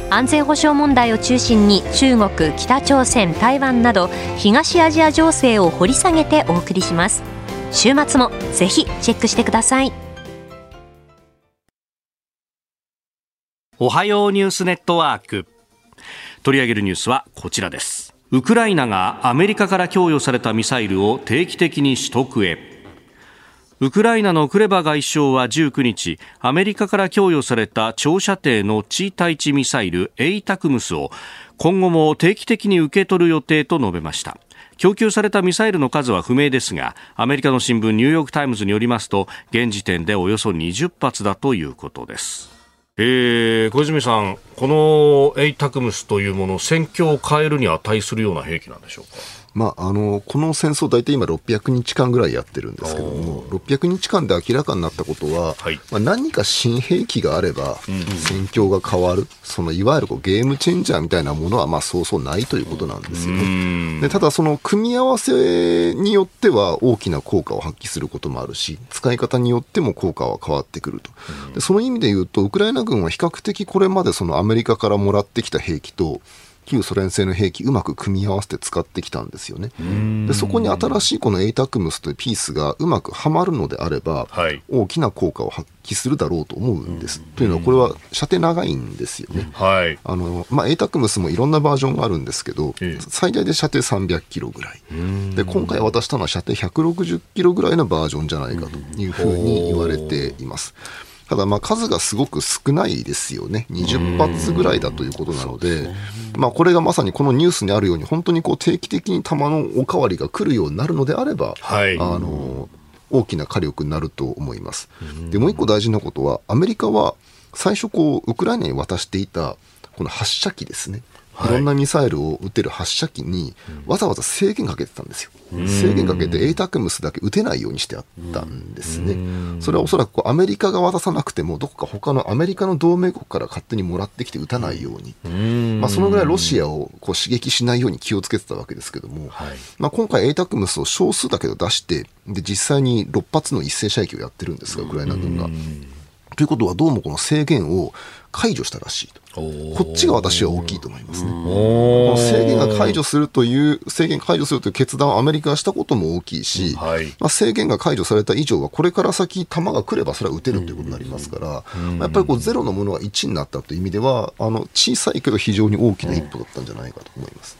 安全保障問題を中心に中国、北朝鮮、台湾など東アジア情勢を掘り下げてお送りします。週末もぜひチェックしてください。おはようニュースネットワーク。取り上げるニュースはこちらです。ウクライナがアメリカから供与されたミサイルを定期的に取得へ。ウクライナのクレバ外相は19日アメリカから供与された長射程の地対地ミサイルエイタクムスを今後も定期的に受け取る予定と述べました。供給されたミサイルの数は不明ですがアメリカの新聞ニューヨーク・タイムズによりますと現時点でおよそ20発だということです。えー、小泉さん、このエイタクムスというもの、戦況を変えるに値するような兵器なんでしょうか？まあ、あのこの戦争、大体今、600日間ぐらいやってるんですけども、600日間で明らかになったことは、はい。まあ、何か新兵器があれば、戦況が変わる、そのいわゆるこうゲームチェンジャーみたいなものは、まあ、そうそうないということなんですよね。でただ、その組み合わせによっては大きな効果を発揮することもあるし、使い方によっても効果は変わってくると。でその意味で言うと、ウクライナ軍は比較的これまでそのアメリカからもらってきた兵器と、旧ソ連製の兵器うまく組み合わせて使ってきたんですよね。でそこに新しいこのエイタクムスというピースがうまくはまるのであれば、はい大きな効果を発揮するだろうと思うんです。というのはこれは射程長いんですよね。はい。あのまあ、エイタクムスもいろんなバージョンがあるんですけど、ええ最大で射程300キロぐらい。で、今回渡したのは射程160キロぐらいのバージョンじゃないかというふうに言われています。ただ、まあ、数がすごく少ないですよね。20発ぐらいだということなので、まあ、これがまさにこのニュースにあるように、本当にこう定期的に弾のおかわりが来るようになるのであれば、はいあの、大きな火力になると思います。で、もう一個大事なことは、アメリカは最初こう、ウクライナに渡していた、この発射機ですね。いろんなミサイルを撃てる発射機にわざわざ制限かけてたんですよ。制限かけてエイタクムスだけ撃てないようにしてあったんですね。それはおそらくアメリカが渡さなくても、どこか他のアメリカの同盟国から勝手にもらってきて撃たないように。まあ、そのぐらいロシアをこう刺激しないように気をつけてたわけですけども、まあ、今回エイタクムスを少数だけど出して、で、実際に6発の一斉射撃をやってるんですが、ウクライナ軍が。ということは、どうもこの制限を解除したらしいと。こっちが私は大きいと思いますね。この制限が解除するという、制限解除するという決断をアメリカがしたことも大きいし、はいまあ、制限が解除された以上は、これから先、弾が来ればそれは撃てるということになりますから、まあやっぱりこうゼロのものが1になったという意味では、あの小さいけど非常に大きな一歩だったんじゃないかと思います。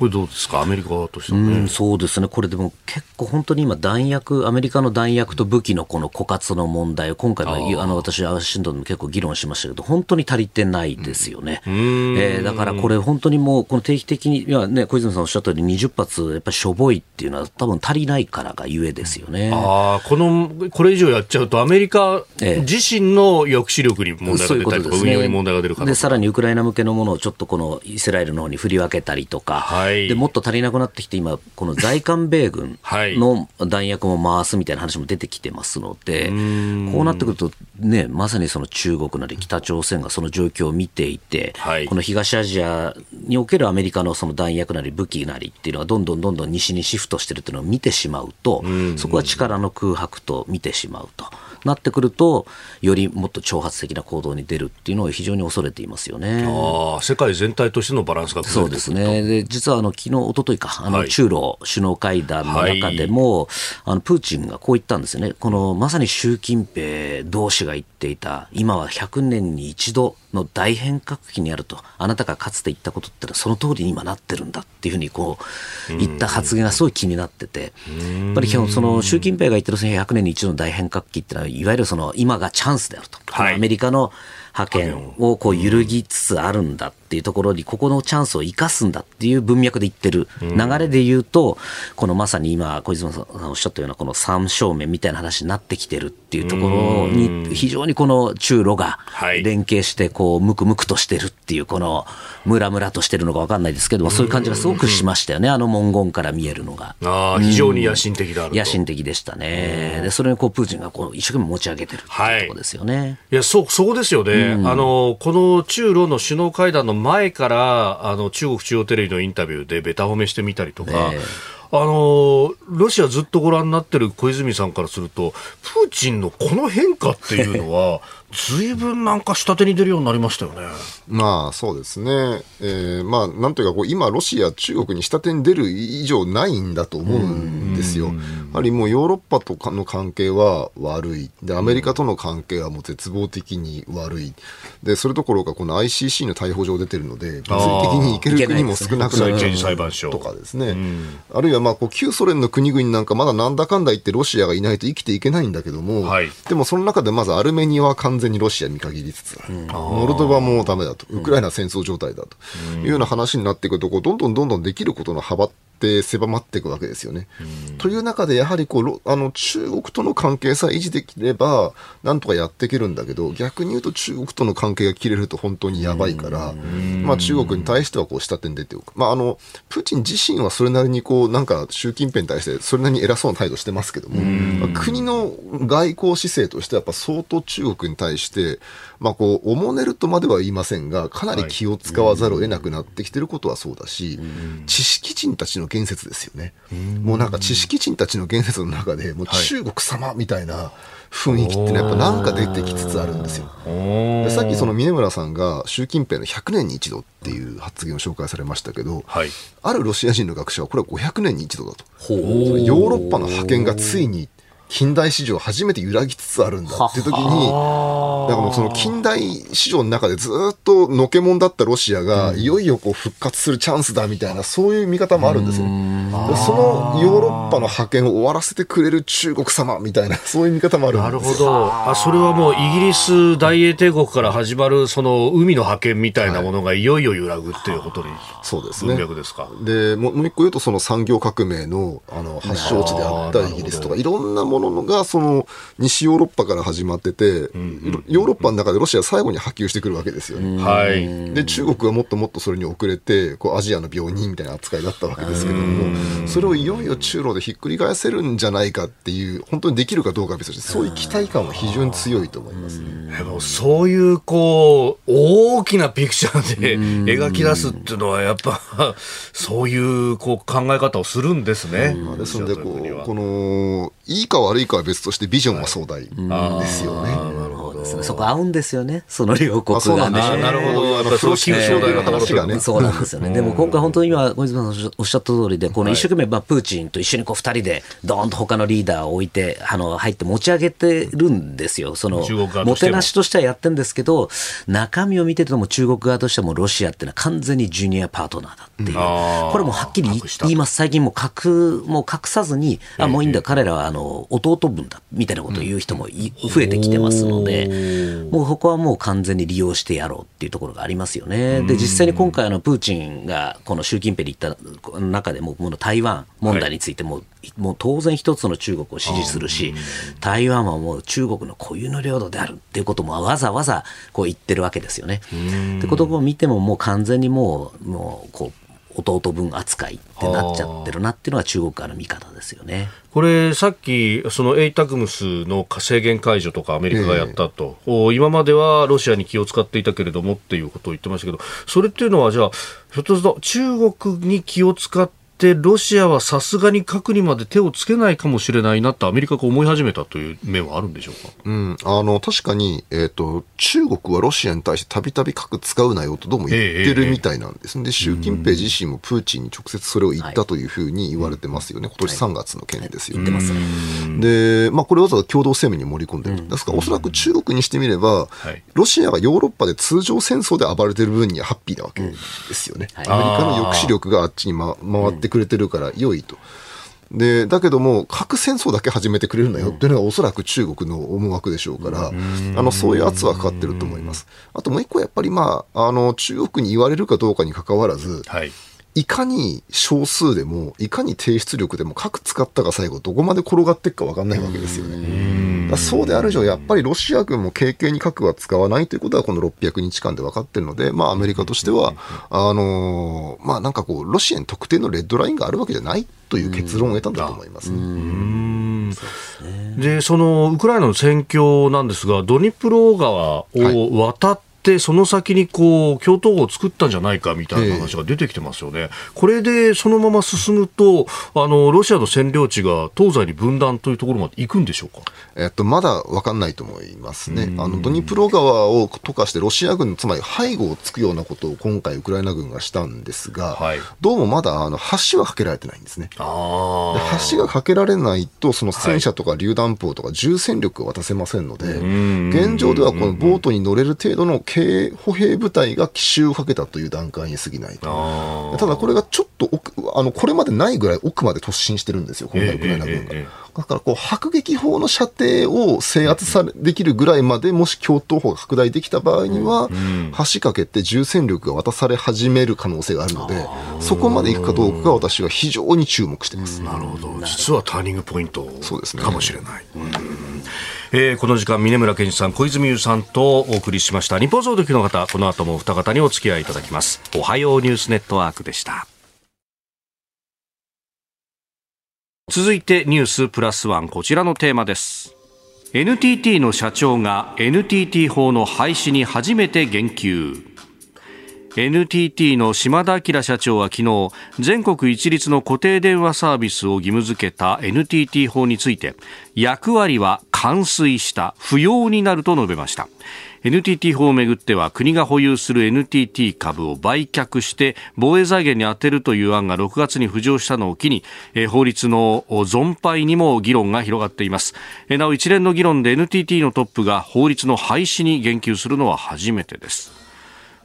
これどうですか、アメリカとしては。ね。うん、そうですね、これでも結構本当に今、弾薬、アメリカの弾薬と武器のこの枯渇の問題を、今回もあの私、ワシントンでも結構議論しましたけど、本当に足りてないですよね。えーだからこれ、本当にもう、この定期的に、いやね、小泉さんおっしゃったように、20発、やっぱりしょぼいっていうのは、多分足りないからがゆえですよね。ああ、この、これ以上やっちゃうと、アメリカええ。自身の抑止力に問題が出たりとか、運用に問題が出るさらにウクライナ向けのものをちょっとこのイスラエルの方に振り分けたりとか、はいでもっと足りなくなってきて、今、この在韓米軍はい。の弾薬も回すみたいな話も出てきてますので、こうなってくると、ね、まさにその中国なり北朝鮮がその状況を見ていて、はい。この東アジアにおけるアメリカのその弾薬なり武器なりっていうのがどんどんどんどん西にシフトしてるっていうのを見てしまうと、そこは力の空白と見てしまうと。なってくると、よりもっと挑発的な行動に出るっていうのを非常に恐れていますよね。ああ、世界全体としてのバランスがそうですね。で、実はあの、昨日、一昨日か、あの、はい中ロ首脳会談の中でも、あの、プーチンがこう言ったんですよね。この、まさに習近平同士が言っていた、今は100年に一度の大変革期にあると、あなたがかつて言ったことってのはその通りに今なってるんだっていうふうにこう、言った発言がすごい気になってて、やっぱりその、習近平が言ってるその100年に一度の大変革期ってのは、いわゆるその、今がチャンスであると。はいアメリカの覇権をこう揺るぎつつあるんだっていうところに、ここのチャンスを生かすんだっていう文脈で言ってる流れで言うと、このまさに今、小泉さんがおっしゃったような、この三正面みたいな話になってきてるっていうところに、非常にこの中ロがはい連携して、こう、ムクムクとしてるっていう、この、ムラムラとしてるのか分かんないですけども、そういう感じがすごくしましたよね、あの文言から見えるのが。ああ、非常に野心的であると。野心的でしたね。で、それをこう、プーチンがこう一生懸命持ち上げてるっていうところですよね。いや、そう、そこですよね。あの、この中ロの首脳会談の前から、あの、中国中央テレビのインタビューでべた褒めしてみたりとか、あの、ロシアずっとご覧になってる小泉さんからすると、プーチンのこの変化っていうのは、ずいぶんなんか下手に出るようになりましたよね。まあそうですね、えーまあなんというかこう、今、ロシア、中国に下手に出る以上ないんだと思うんですよ。やはりもうヨーロッパとかの関係は悪い。で、アメリカとの関係はもう絶望的に悪い、でそれどころか、この ICC の逮捕状出てるので、物理的に行ける国も少なくなるとかですね、あるいはまあこう旧ソ連の国々なんか、まだなんだかんだ言ってロシアがいないと生きていけないんだけども、はい。でもその中でまずアルメニアは完全にロシア見限りつつある、モルドバもダメだと、ウクライナは戦争状態だというような話になっていくと、こうどんどんどんどんできることの幅って狭まっていくわけですよね。という中で、やはりこうロあの中国との関係さえ維持できれば、なんとかやっていけるんだけど、逆に言うと中国との関係が切れると本当にやばいから、まあ、中国に対してはこう下手に出ておく、まあ、あのプーチン自身はそれなりにこうなんか習近平に対してそれなりに偉そうな態度してますけども、まあ国の外交姿勢としてはやっぱ相当中国に対して、まあ、こうおもねるとまでは言いませんが、かなり気を使わざるを得なくなってきてることはそうだし、知識人たちの言説ですよね。もうなんか知識人たちの言説の中で、もう中国様みたいな雰囲気ってのはやっぱなんか出てきつつあるんですよ。でさっきその峰村さんが習近平の100年に一度っていう発言を紹介されましたけど、はい。あるロシア人の学者はこれは500年に一度だと。ヨーロッパの覇権がついに近代史上初めて揺らぎつつあるんだっていう時に、だからもうその近代史上の中でずっとのけもんだったロシアが、いよいよこう復活するチャンスだみたいな、そういう見方もあるんですよそのヨーロッパの覇権を終わらせてくれる中国様みたいな、そういう見方もあるんですよ。なるほど。あ、それはもうイギリス大英帝国から始まるその海の覇権みたいなものがいよいよ揺らぐっていうことに、そうですね。文脈ですか？でもうもう一個言うと、その産業革命のあの発祥地であったイギリスとか、いろんなものがその西ヨーロッパから始まってて、ヨーロッパの中でロシアは最後に波及してくるわけですよね。はい。で中国はもっともっとそれに遅れてこうアジアの病人みたいな扱いだったわけですけれどもそれをいよいよ中ロでひっくり返せるんじゃないかっていう本当にできるかどうかは別としてそういう期待感は非常に強いと思いますね。でもそういうこう大きなピクチャーで描き出すっていうのはやっぱそういうこう考え方をするんですね。ですのでこうこのいいか悪いかは別としてビジョンは壮大ですよね。なるほど。ですね。そこ合うんですよね。その両国あそうなんですねがね。なるほどあの、風呂敷の将軍の話がね。そうなんですよね。でも今回本当に今、小泉さんおっしゃった通りで、この一生懸命、まあ、プーチンと一緒にこう二人で、ドーンと他のリーダーを置いて、あの、入って持ち上げてるんですよ。そのもしてなしとしてはやってるんですけど、中身を見てても中国側としてもロシアっていうのは完全にジュニアパートナーだっていう。これもうはっきり言います。最近もう隠、もう隠さずに、あ、もういいんだ、彼らはあの、弟分だ、みたいなことを言う人もい増えてきてますので、もうここはもう完全に利用してやろうっていうところがありますよね。で、実際に今回プーチンがこの習近平に言った中でも、この台湾問題についても、もう当然一つの中国を支持するし、台湾はもう中国の固有の領土であるっていうこともわざわざこう言ってるわけですよね。ってことを見てももう完全にもう、もうこう、弟分扱いってなっちゃってるなっていうのが中国からの見方ですよね。これ、さっき、そのエイタクムスの制限解除とかアメリカがやったと、お今まではロシアに気を使っていたけれどもっていうことを言ってましたけど、それっていうのは、じゃあ、ひょっとすると中国に気を使って、ロシアはさすがに核にまで手をつけないかもしれないなってアメリカが思い始めたという面はあるんでしょうか？うん、あの、確かに、えっ、と、中国はロシアに対してたびたび核使うなよとどうも言ってるみたいなんです。で、習近平自身もプーチンに直接それを言ったというふうに言われてますよね。今年3月の件ですよね。出ますね。で、まあ、これわざわざ共同声明に盛り込んでる。ですから、おそらく中国にしてみれば、はいロシアがヨーロッパで通常戦争で暴れてる分にはハッピーなわけですよね。はいアメリカの抑止力があっちに、ま、回ってくれてるから良いと。で、だけども、核戦争だけ始めてくれるなよっていうのがおそらく中国の思惑でしょうから、あの、そういう圧はかかってると思います。あともう一個やっぱりまあ、あの、中国に言われるかどうかに関わらず、はい。いかに少数でも、いかに低出力でも核使ったが最後どこまで転がっていくか分かんないわけですよね。そうである以上、やっぱりロシア軍も軽々に核は使わないということはこの600日間で分かってるので、まあアメリカとしては、あのーまあなんかこう、ロシアに特定のレッドラインがあるわけじゃないという結論を得たんだと思いますね。で、そのウクライナの戦況なんですが、ドニプロ川を渡って、その先にこう、共闘を作ったんじゃないかみたいな話が出てきてますよね。これでそのまま進むと、あの、ロシアの占領地が東西に分断というところまで行くんでしょうか？えっと、まだ分かんないと思いますね。あの、ドニプロ川を溶かしてロシア軍、つまり背後をつくようなことを今回ウクライナ軍がしたんですが、はい。どうもまだあの橋は架けられてないんですね。あで橋が架けられないと、その戦車とか榴弾砲とか重戦力を渡せませんので、現状ではこのボートに乗れる程度の軽歩兵部隊が奇襲をかけたという段階に過ぎないと。ただこれがちょっと奥、あの、これまでないぐらい奥まで突進してるんですよ、今回ウクライナ軍が。だからこう、迫撃砲の射程を制圧され、できるぐらいまで、もし共闘砲が拡大できた場合には、橋かけて重戦力が渡され始める可能性があるので、そこまで行くかどうかが私は非常に注目しています。なるほど。実はターニングポイントそうですねかもしれない。うんえーこの時間、峰村健二さん、小泉優さんとお送りしました。日本総局の方、この後もお二方にお付き合いいただきます。おはようニュースネットワークでした。続いてニュースプラスワン、こちらのテーマです。NTT の社長が NTT 法の廃止に初めて言及。NTT の島田明社長は昨日全国一律の固定電話サービスを義務付けた NTT 法について役割は完遂した不要になると述べました NTT 法をめぐっては国が保有する NTT 株を売却して防衛財源に充てるという案が6月に浮上したのを機に法律の存廃にも議論が広がっています。なお一連の議論で NTT のトップが法律の廃止に言及するのは初めてです。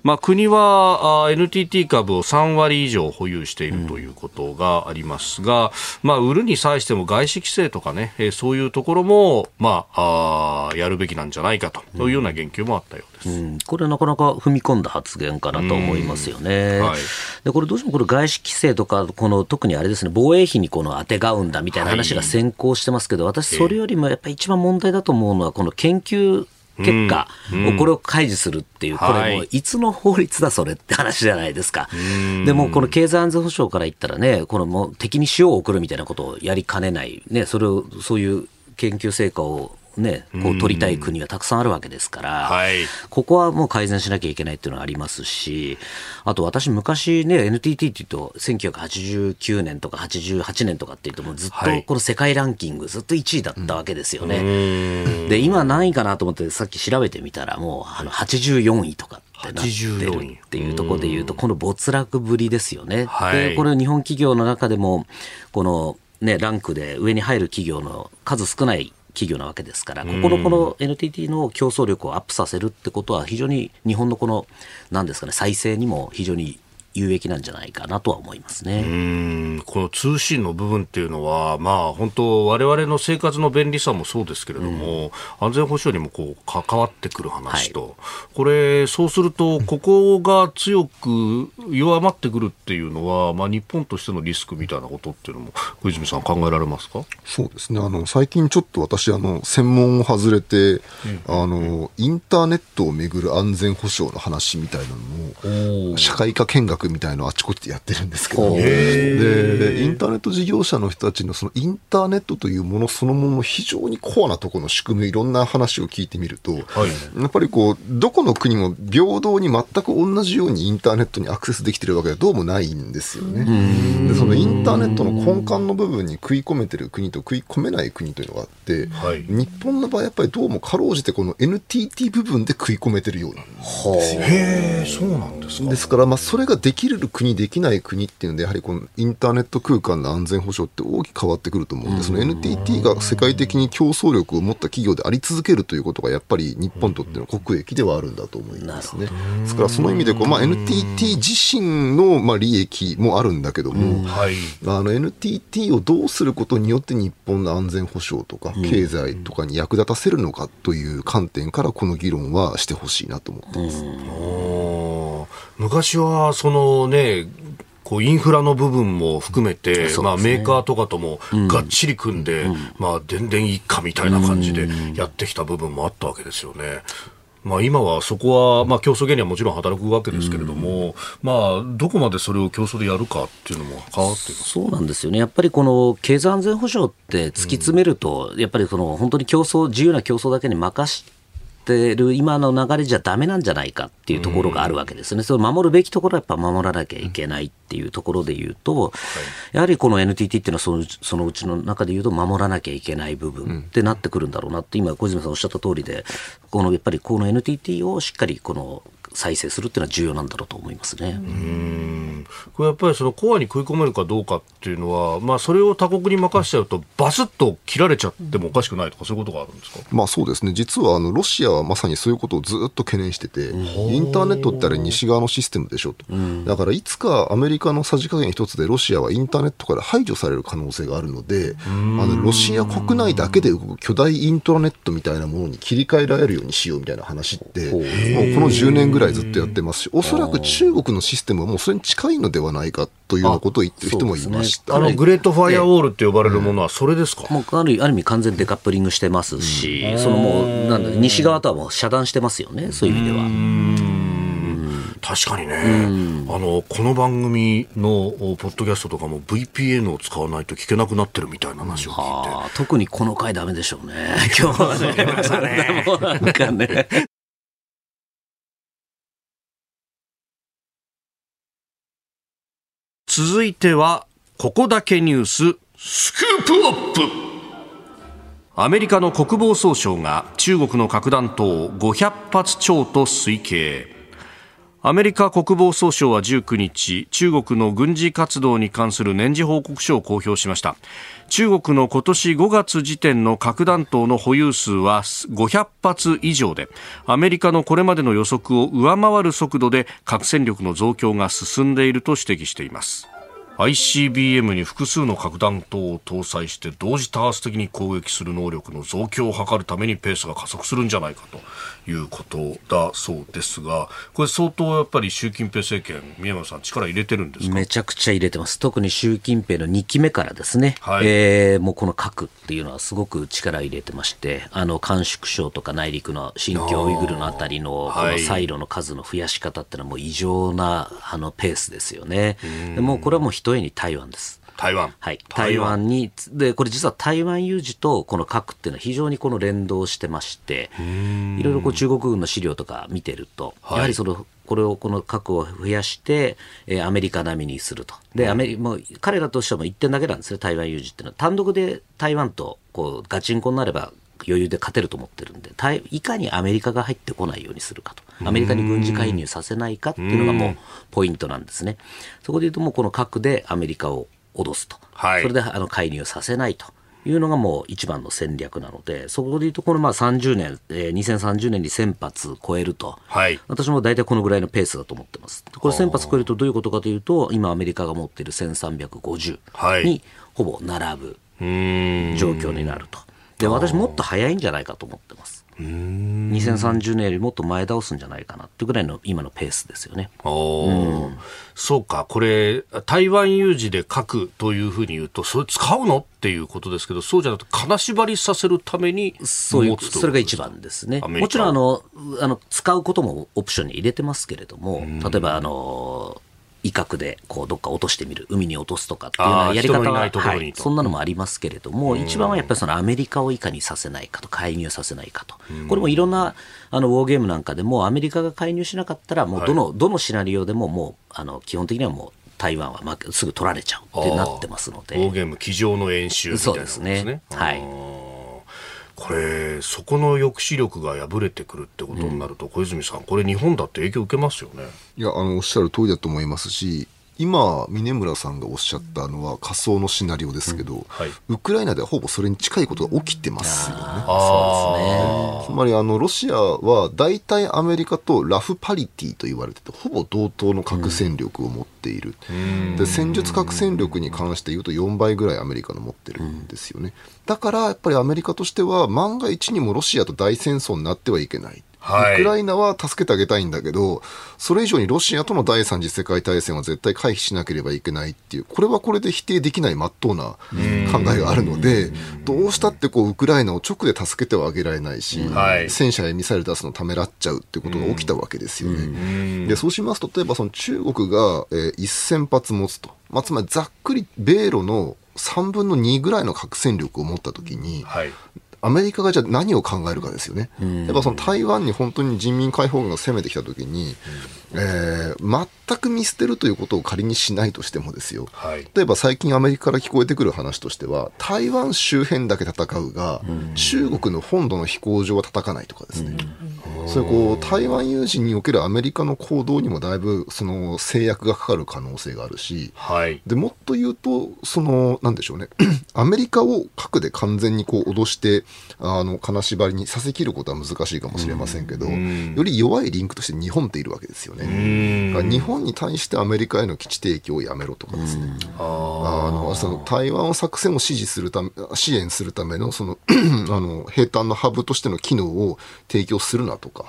まあ、国はあ NTT 株を3割以上保有しているということがありますが、まあ、売るに際しても外資規制とかね、えーそういうところも、まあ、あーやるべきなんじゃないかというような言及もあったようです。うんこれなかなか踏み込んだ発言かなと思いますよね。はいでこれどうしてもこれ外資規制とか、この特にあれですね、防衛費にこの当てがうんだみたいな話が先行してますけど、私それよりもやっぱり一番問題だと思うのは、この研究結果をこれを開示するっていう、これもうい。つの法律だそれって話じゃないですか。でもこの経済安全保障から言ったらね、このもう敵に塩を送るみたいなことをやりかねない、ね、それを、そういう研究成果をね、こう取りたい国がたくさんあるわけですから、はいここはもう改善しなきゃいけないっていうのがありますし、あと私、昔ね、NTT っていうと、1989年とか88年とかっていうと、もうずっはいとこの世界ランキング、ずっと1位だったわけですよね。で、今何位かなと思って、さっき調べてみたら、もうあの84位とか。ってなってる84位っていうところでいうと、この没落ぶりですよね。はいで、これ日本企業の中でも、このね、ランクで上に入る企業の数少ない企業なわけですから、ここのこの NTT の競争力をアップさせるってことは、非常に日本のこの、なんですかね、再生にも非常に有益なんじゃないかなとは思いますね。うん。この通信の部分っていうのは、まあ、本当、我々の生活の便利さもそうですけれども、安全保障にもこう関わってくる話と、これ、そうすると、ここが強く弱まってくるっていうのは、まあ、日本としてのリスクみたいなことっていうのも、小泉さん、考えられますか？そうですね。あの最近ちょっと私あの専門を外れて、あのインターネットをめぐる安全保障の話みたいなのを社会科見学みたいのをあちこちでやってるんですけど。でインターネット事業者の人たちのそのインターネットというものそのものの非常にコアなところの仕組みいろんな話を聞いてみると、はい。やっぱりこうどこの国も平等に全く同じようにインターネットにアクセスできてるわけではどうもないんですよね。でそのインターネットの根幹の部分に食い込めてる国と食い込めない国というのがあって、はい。日本の場合やっぱりどうもかろうじてこの NTT 部分で食い込めてるようなんですよ。へえ、そうなんですか。ですから、まあ、それができる国、できない国っていうので、やはりこのインターネット空間の安全保障って大きく変わってくると思うんで、その NTT が世界的に競争力を持った企業であり続けるということが、やっぱり日本にとっての国益ではあるんだと思いますね。ですから、その意味でこう、まあ、NTT 自身のまあ利益もあるんだけども、はい。あの NTT をどうすることによって日本の安全保障とか経済とかに役立たせるのかという観点からこの議論はしてほしいなと思ってます。昔はそのねこうインフラの部分も含めて、まあ、メーカーとかともがっちり組んで、まあ、電電一家みたいな感じでやってきた部分もあったわけですよね。まあ、今はそこは、まあ、競争原理はもちろん働くわけですけれども、まあ、どこまでそれを競争でやるかっていうのも変わっています。そうなんですよね。やっぱりこの経済安全保障って突き詰めると、やっぱりその本当に競争、自由な競争だけに任してる今の流れじゃダメなんじゃないかっていうところがあるわけですね。それを守るべきところはやっぱ守らなきゃいけないっていうところで言うと、やはりこの NTT っていうのはそのうちそのうちの中で言うと守らなきゃいけない部分ってなってくるんだろうなって、今小泉さんおっしゃった通りで、このやっぱりこの NTT をしっかりこの再生するっていうのは重要なんだろうと思いますね。これやっぱりそのコアに食い込めるかどうかっていうのは、まあ、それを他国に任せちゃうと、バスッと切られちゃってもおかしくないとか、そういうことがあるんですか？まあそうですね、実はあのロシアはまさにそういうことをずっと懸念してて、インターネットってあれ、西側のシステムでしょと、だからいつかアメリカのさじ加減一つで、ロシアはインターネットから排除される可能性があるので、あのロシア国内だけで動く巨大イントラネットみたいなものに切り替えられるようにしようみたいな話って、もうこの10年ぐらいずっとやってますし、おそらく中国のシステムはもうそれに近いのではないかというようなことを言ってる人もいました。あのグレートファイアウォールって呼ばれるものはそれですか、もうあるある意味完全デカップリングしてますし、そのもうなんだ西側とはもう遮断してますよね、そういう意味では。確かにね、あのこの番組のおポッドキャストとかも VPN を使わないと聞けなくなってるみたいな話を聞いて。特にこの回ダメでしょうね。今日はね。も うなんかね。続いてはここだけニューススクープアップ。アメリカの国防総省が中国の核弾頭500発超と推計。アメリカ国防総省は19日中国の軍事活動に関する年次報告書を公表しました。中国の今年5月時点の核弾頭の保有数は500発以上でアメリカのこれまでの予測を上回る速度で核戦力の増強が進んでいると指摘しています。ICBM に複数の核弾頭を搭載して同時多発的に攻撃する能力の増強を図るためにペースが加速するんじゃないかということだそうですがこれ相当やっぱり習近平政権宮山さん力入れてるんですか？めちゃくちゃ入れてます。特に習近平の2期目からですね、はい。えーもうこの核っていうのはすごく力入れてまして、あの、甘粛省とか内陸の新疆ウイグルのあたりのこはい。のサイロの数の増やし方っていうのはもう異常なあのペースですよね。でもうこれはもう一重に台湾です。台湾はい、台湾に、で、これ実は台湾有事とこの核っていうのは非常にこの連動してまして、いろいろこう中国軍の資料とか見てると、はいやはりその、これをこの核を増やして、えーアメリカ並みにすると。で、アメリもう彼らとしてはもう一点だけなんですね、台湾有事っていうのは。単独で台湾とこうガチンコになれば余裕で勝てると思ってるんで、対いかにアメリカが入ってこないようにするかと。アメリカに軍事介入させないかっていうのがもうポイントなんですね。そこで言うともうこの核でアメリカを脅すと。はいそれであの介入させないと。いうのがもう一番の戦略なので、そこで言うと、このまあ30年、えー2030年に1000発超えると、はい私も大体このぐらいのペースだと思ってます。これ1000発超えるとどういうことかというと、今アメリカが持っている1350はいにほぼ並ぶ状況になると。で、私もっと早いんじゃないかと思ってます。2030年よりもっと前倒すんじゃないかなっていうぐらいの今のペースですよね。おー。そうか、これ、台湾有事で核というふうに言うと、それ使うのっていうことですけど、そうじゃなくて、金縛りさせるためにそういう、それが一番ですね。もちろんあの、あの、使うこともオプションに入れてますけれども、例えばあの、威嚇でこうどっか落としてみる、海に落とすとかっていうようあーなやり方は、はいとそんなのもありますけれども、一番はやっぱりそのアメリカをいかにさせないかと、介入させないかと。これもいろんなあのウォーゲームなんかでも、アメリカが介入しなかったら、もうどの、どのシナリオでももう、あの、基本的にはもう台湾はすぐ取られちゃうってなってますので。ウォーゲーム、机上の演習みたいなね。そうですね。はいこれ、そこの抑止力が破れてくるってことになると、小泉さん、これ、日本だって影響受けますよね。いや、あの、おっしゃる通りだと思いますし、今、峰村さんがおっしゃったのは仮想のシナリオですけど、はい。ウクライナではほぼそれに近いことが起きてますよね。あつまりあのロシアは大体アメリカとラフパリティと言われててほぼ同等の核戦力を持っている、で戦術核戦力に関して言うと4倍ぐらいアメリカの持ってるん。ですよね、だからやっぱりアメリカとしては万が一にもロシアと大戦争になってはいけない。はい。ウクライナは助けてあげたいんだけど、それ以上にロシアとの第三次世界大戦は絶対回避しなければいけないっていう、これはこれで否定できない真っ当な考えがあるので、どうしたってこうウクライナを直で助けてはあげられないし、はい。戦車やミサイル出すのためらっちゃうっていうことが起きたわけですよね。でそうしますと、例えばその中国が、えー1000発持つと、まあ、つまりざっくり米ロの3分の2ぐらいの核戦力を持ったときに、はい。アメリカがじゃあ何を考えるかですよね。やっぱその台湾に本当に人民解放軍が攻めてきたときに、えー全く見捨てるということを仮にしないとしてもですよ。はい。例えば最近アメリカから聞こえてくる話としては、台湾周辺だけ戦うが、中国の本土の飛行場は叩かないとかですね。それこう台湾有事におけるアメリカの行動にもだいぶその制約がかかる可能性があるし、はい。でもっと言うと、その、なんでしょうね、アメリカを核で完全にこう脅して、あの、金縛りにさせきることは難しいかもしれませんけど、より弱いリンクとして日本っているわけですよね。日本に対してアメリカへの基地提供をやめろとかですね。あのその台湾作戦を支持するため 支援するためのその あの兵隊のハブとしての機能を提供するなとか。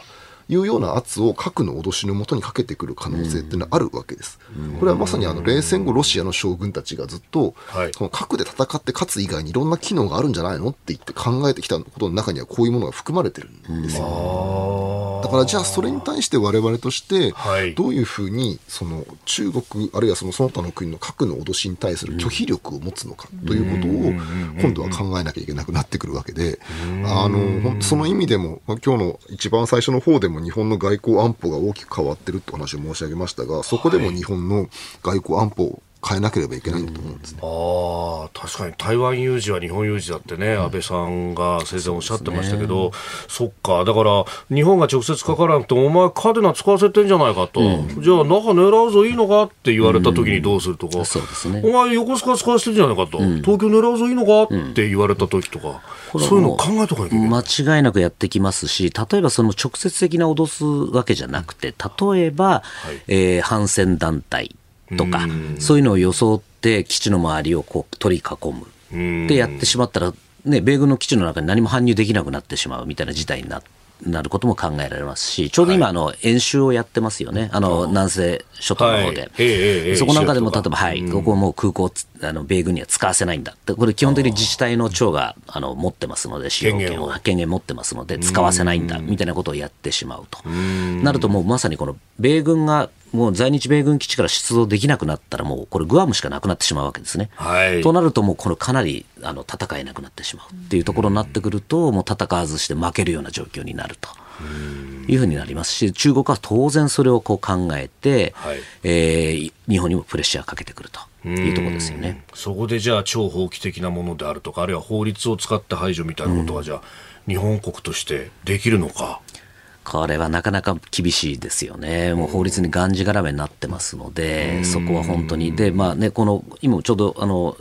いうような圧を核の脅しのもとにかけてくる可能性っていうのはあるわけです。これはまさにあの冷戦後ロシアの将軍たちがずっと、はい。その核で戦って勝つ以外にいろんな機能があるんじゃないのって言って考えてきたことの中にはこういうものが含まれてるんですよ。だからじゃあそれに対して我々としてはい。どういうふうにその中国あるいはそのその他の国の核の脅しに対する拒否力を持つのかということを今度は考えなきゃいけなくなってくるわけで。あのその意味でもまあ今日の一番最初の方でも日本の外交安保が大きく変わってるって話を申し上げましたがそこでも日本の外交安保を変えなければいけないんだと思うんですね。ああ、確かに台湾有事は日本有事だってね、安倍さんが生前おっしゃってましたけど、そっか、だから、日本が直接かからなくても、お前、カデナ使わせてんじゃないかと、じゃあ、中狙うぞいいのかって言われた時にどうするとか、そうですね。お前、横須賀使わせてんじゃないかと、東京狙うぞいいのかって言われた時とか、そういうの考えとかなきゃいけない。間違いなくやってきますし、例えばその直接的な脅すわけじゃなくて、例えば、えー反戦団体とか、そういうのを装って基地の周りをこう取り囲む。でやってしまったら、ね、米軍の基地の中に何も搬入できなくなってしまうみたいな事態にななることも考えられますし、ちょうど今、あの演習をやってますよね、あの南西諸島の方で、はい。そこなんかでも、例えば、はい、ここはもう空港つあの、米軍には使わせないんだって、これ、基本的に自治体の長があの持ってますので、使用権を権限を。権限持ってますので、使わせないんだみたいなことをやってしまうと、なると、もうまさにこの米軍がもう在日米軍基地から出動できなくなったら、もうこれ、グアムしかなくなってしまうわけですね。はいとなると、もうこれ、かなりあの戦えなくなってしまうっていうところになってくると、もう戦わずして負けるような状況になると。いうふうになりますし、中国は当然それをこう考えて、はいえー日本にもプレッシャーかけてくるというところですよね。そこでじゃあ超法規的なものであるとかあるいは法律を使って排除みたいなことがじゃあ、日本国としてできるのか。これはなかなか厳しいですよね、もう法律にがんじがらめになってますので、そこは本当に、で、まあね、この今ちょうどあの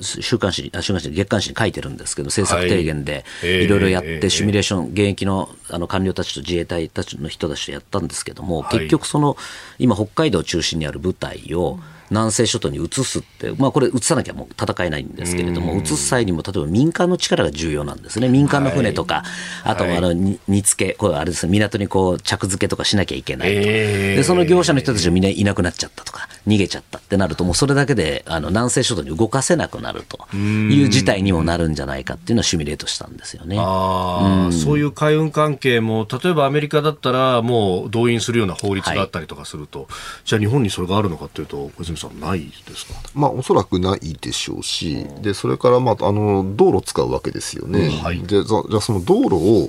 週刊誌週刊誌に月刊誌に書いてるんですけど、政策提言でええ。いろいろやっええ。て、シミュレーション、現役のあの官僚たちと自衛隊たちの人たちとやったんですけども、はい。結局、その今、北海道中心にある部隊を、南西諸島に移すって、まあ、これ、移さなきゃもう戦えないんですけれども、移す際にも、例えば民間の力が重要なんですね、民間の船とか、あとあのに煮付け、これあれですね、港にこう着付けとかしなきゃいけないと、ええ。でその業者の人たちがみんないなくなっちゃったとか、逃げちゃったってなると、もうそれだけであの南西諸島に動かせなくなるという事態にもなるんじゃないかっていうのをシミュレートしたんですよね。ああ、そういう海運関係も、例えばアメリカだったら、もう動員するような法律があったりとかすると、じゃあ日本にそれがあるのかというと、小泉さん、ないですか？まあ、おそらくないでしょうし、で、それから、まあ、あの、道路を使うわけですよね。はい。で、じゃじゃあその道路を、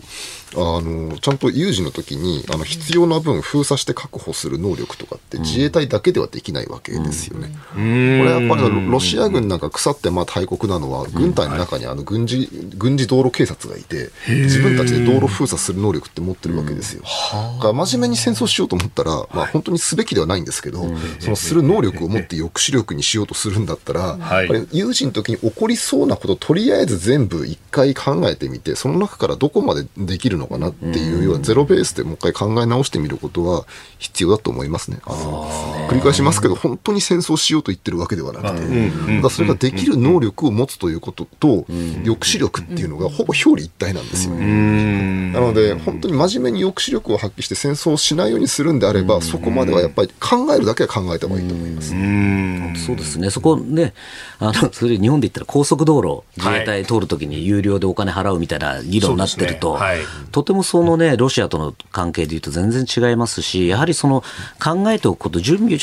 あの、ちゃんと有事の時に、あの、必要な分封鎖して確保する能力とかって自衛隊だけではできないわけですよね。これやっぱりロロシア軍なんか腐ってまあ大国なのは、軍隊の中にあの軍事、軍事道路警察がいて、自分たちで道路封鎖する能力って持ってるわけですよ。だから真面目に戦争しようと思ったら、まあ本当にすべきではないんですけど、そのする能力を持って抑止力にしようとするんだったら、有事の時に起こりそうなことをとりあえず全部一回考えてみて、その中からどこまでできるのかなっていうようなゼロベースでもう一回考え直してみることは必要だと思いますね。繰り返しますけど、本当に戦争しようと言ってるわけではなくて、ただそれができる能力を持つということと、抑止力っていうのがほぼ表裏一体なんですよ。ね。なので、本当に真面目に抑止力を発揮して戦争をしないようにするんであれば、そこまではやっぱり考えるだけは考えた方がいいと思います。そうですね、そこね、あのそれ日本で言ったら高速道路、自衛隊通るときに有料でお金払うみたいな議論になってると、ねはい。とてもそのね、ロシアとの関係でいうと全然違いますし、やはりその考えておくこと、準備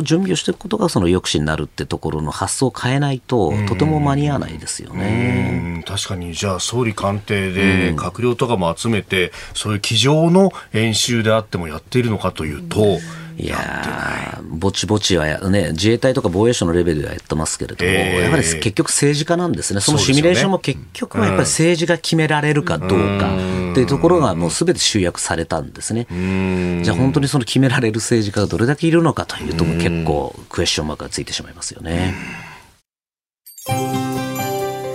し準備をしておくことがその抑止になるってところの発想を変えないと、とても間に合わないですよね。うん。確かに、じゃあ総理官邸で閣僚とかも集めて、そういう机上の演習であってもやっているのかというと、いやーぼちぼちはや、ね、自衛隊とか防衛省のレベルではやってますけれども、ええ。やはり結局政治家なんですね、そのシミュレーションも結局はやっぱり政治が決められるかどうかっていうところがもうすべて集約されたんですね。じゃあ本当にその決められる政治家がどれだけいるのかというと、結構クエスチョンマークがついてしまいますよね。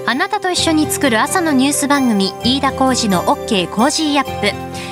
あなたと一緒に作る朝のニュース番組飯田浩司の OK コージーアップ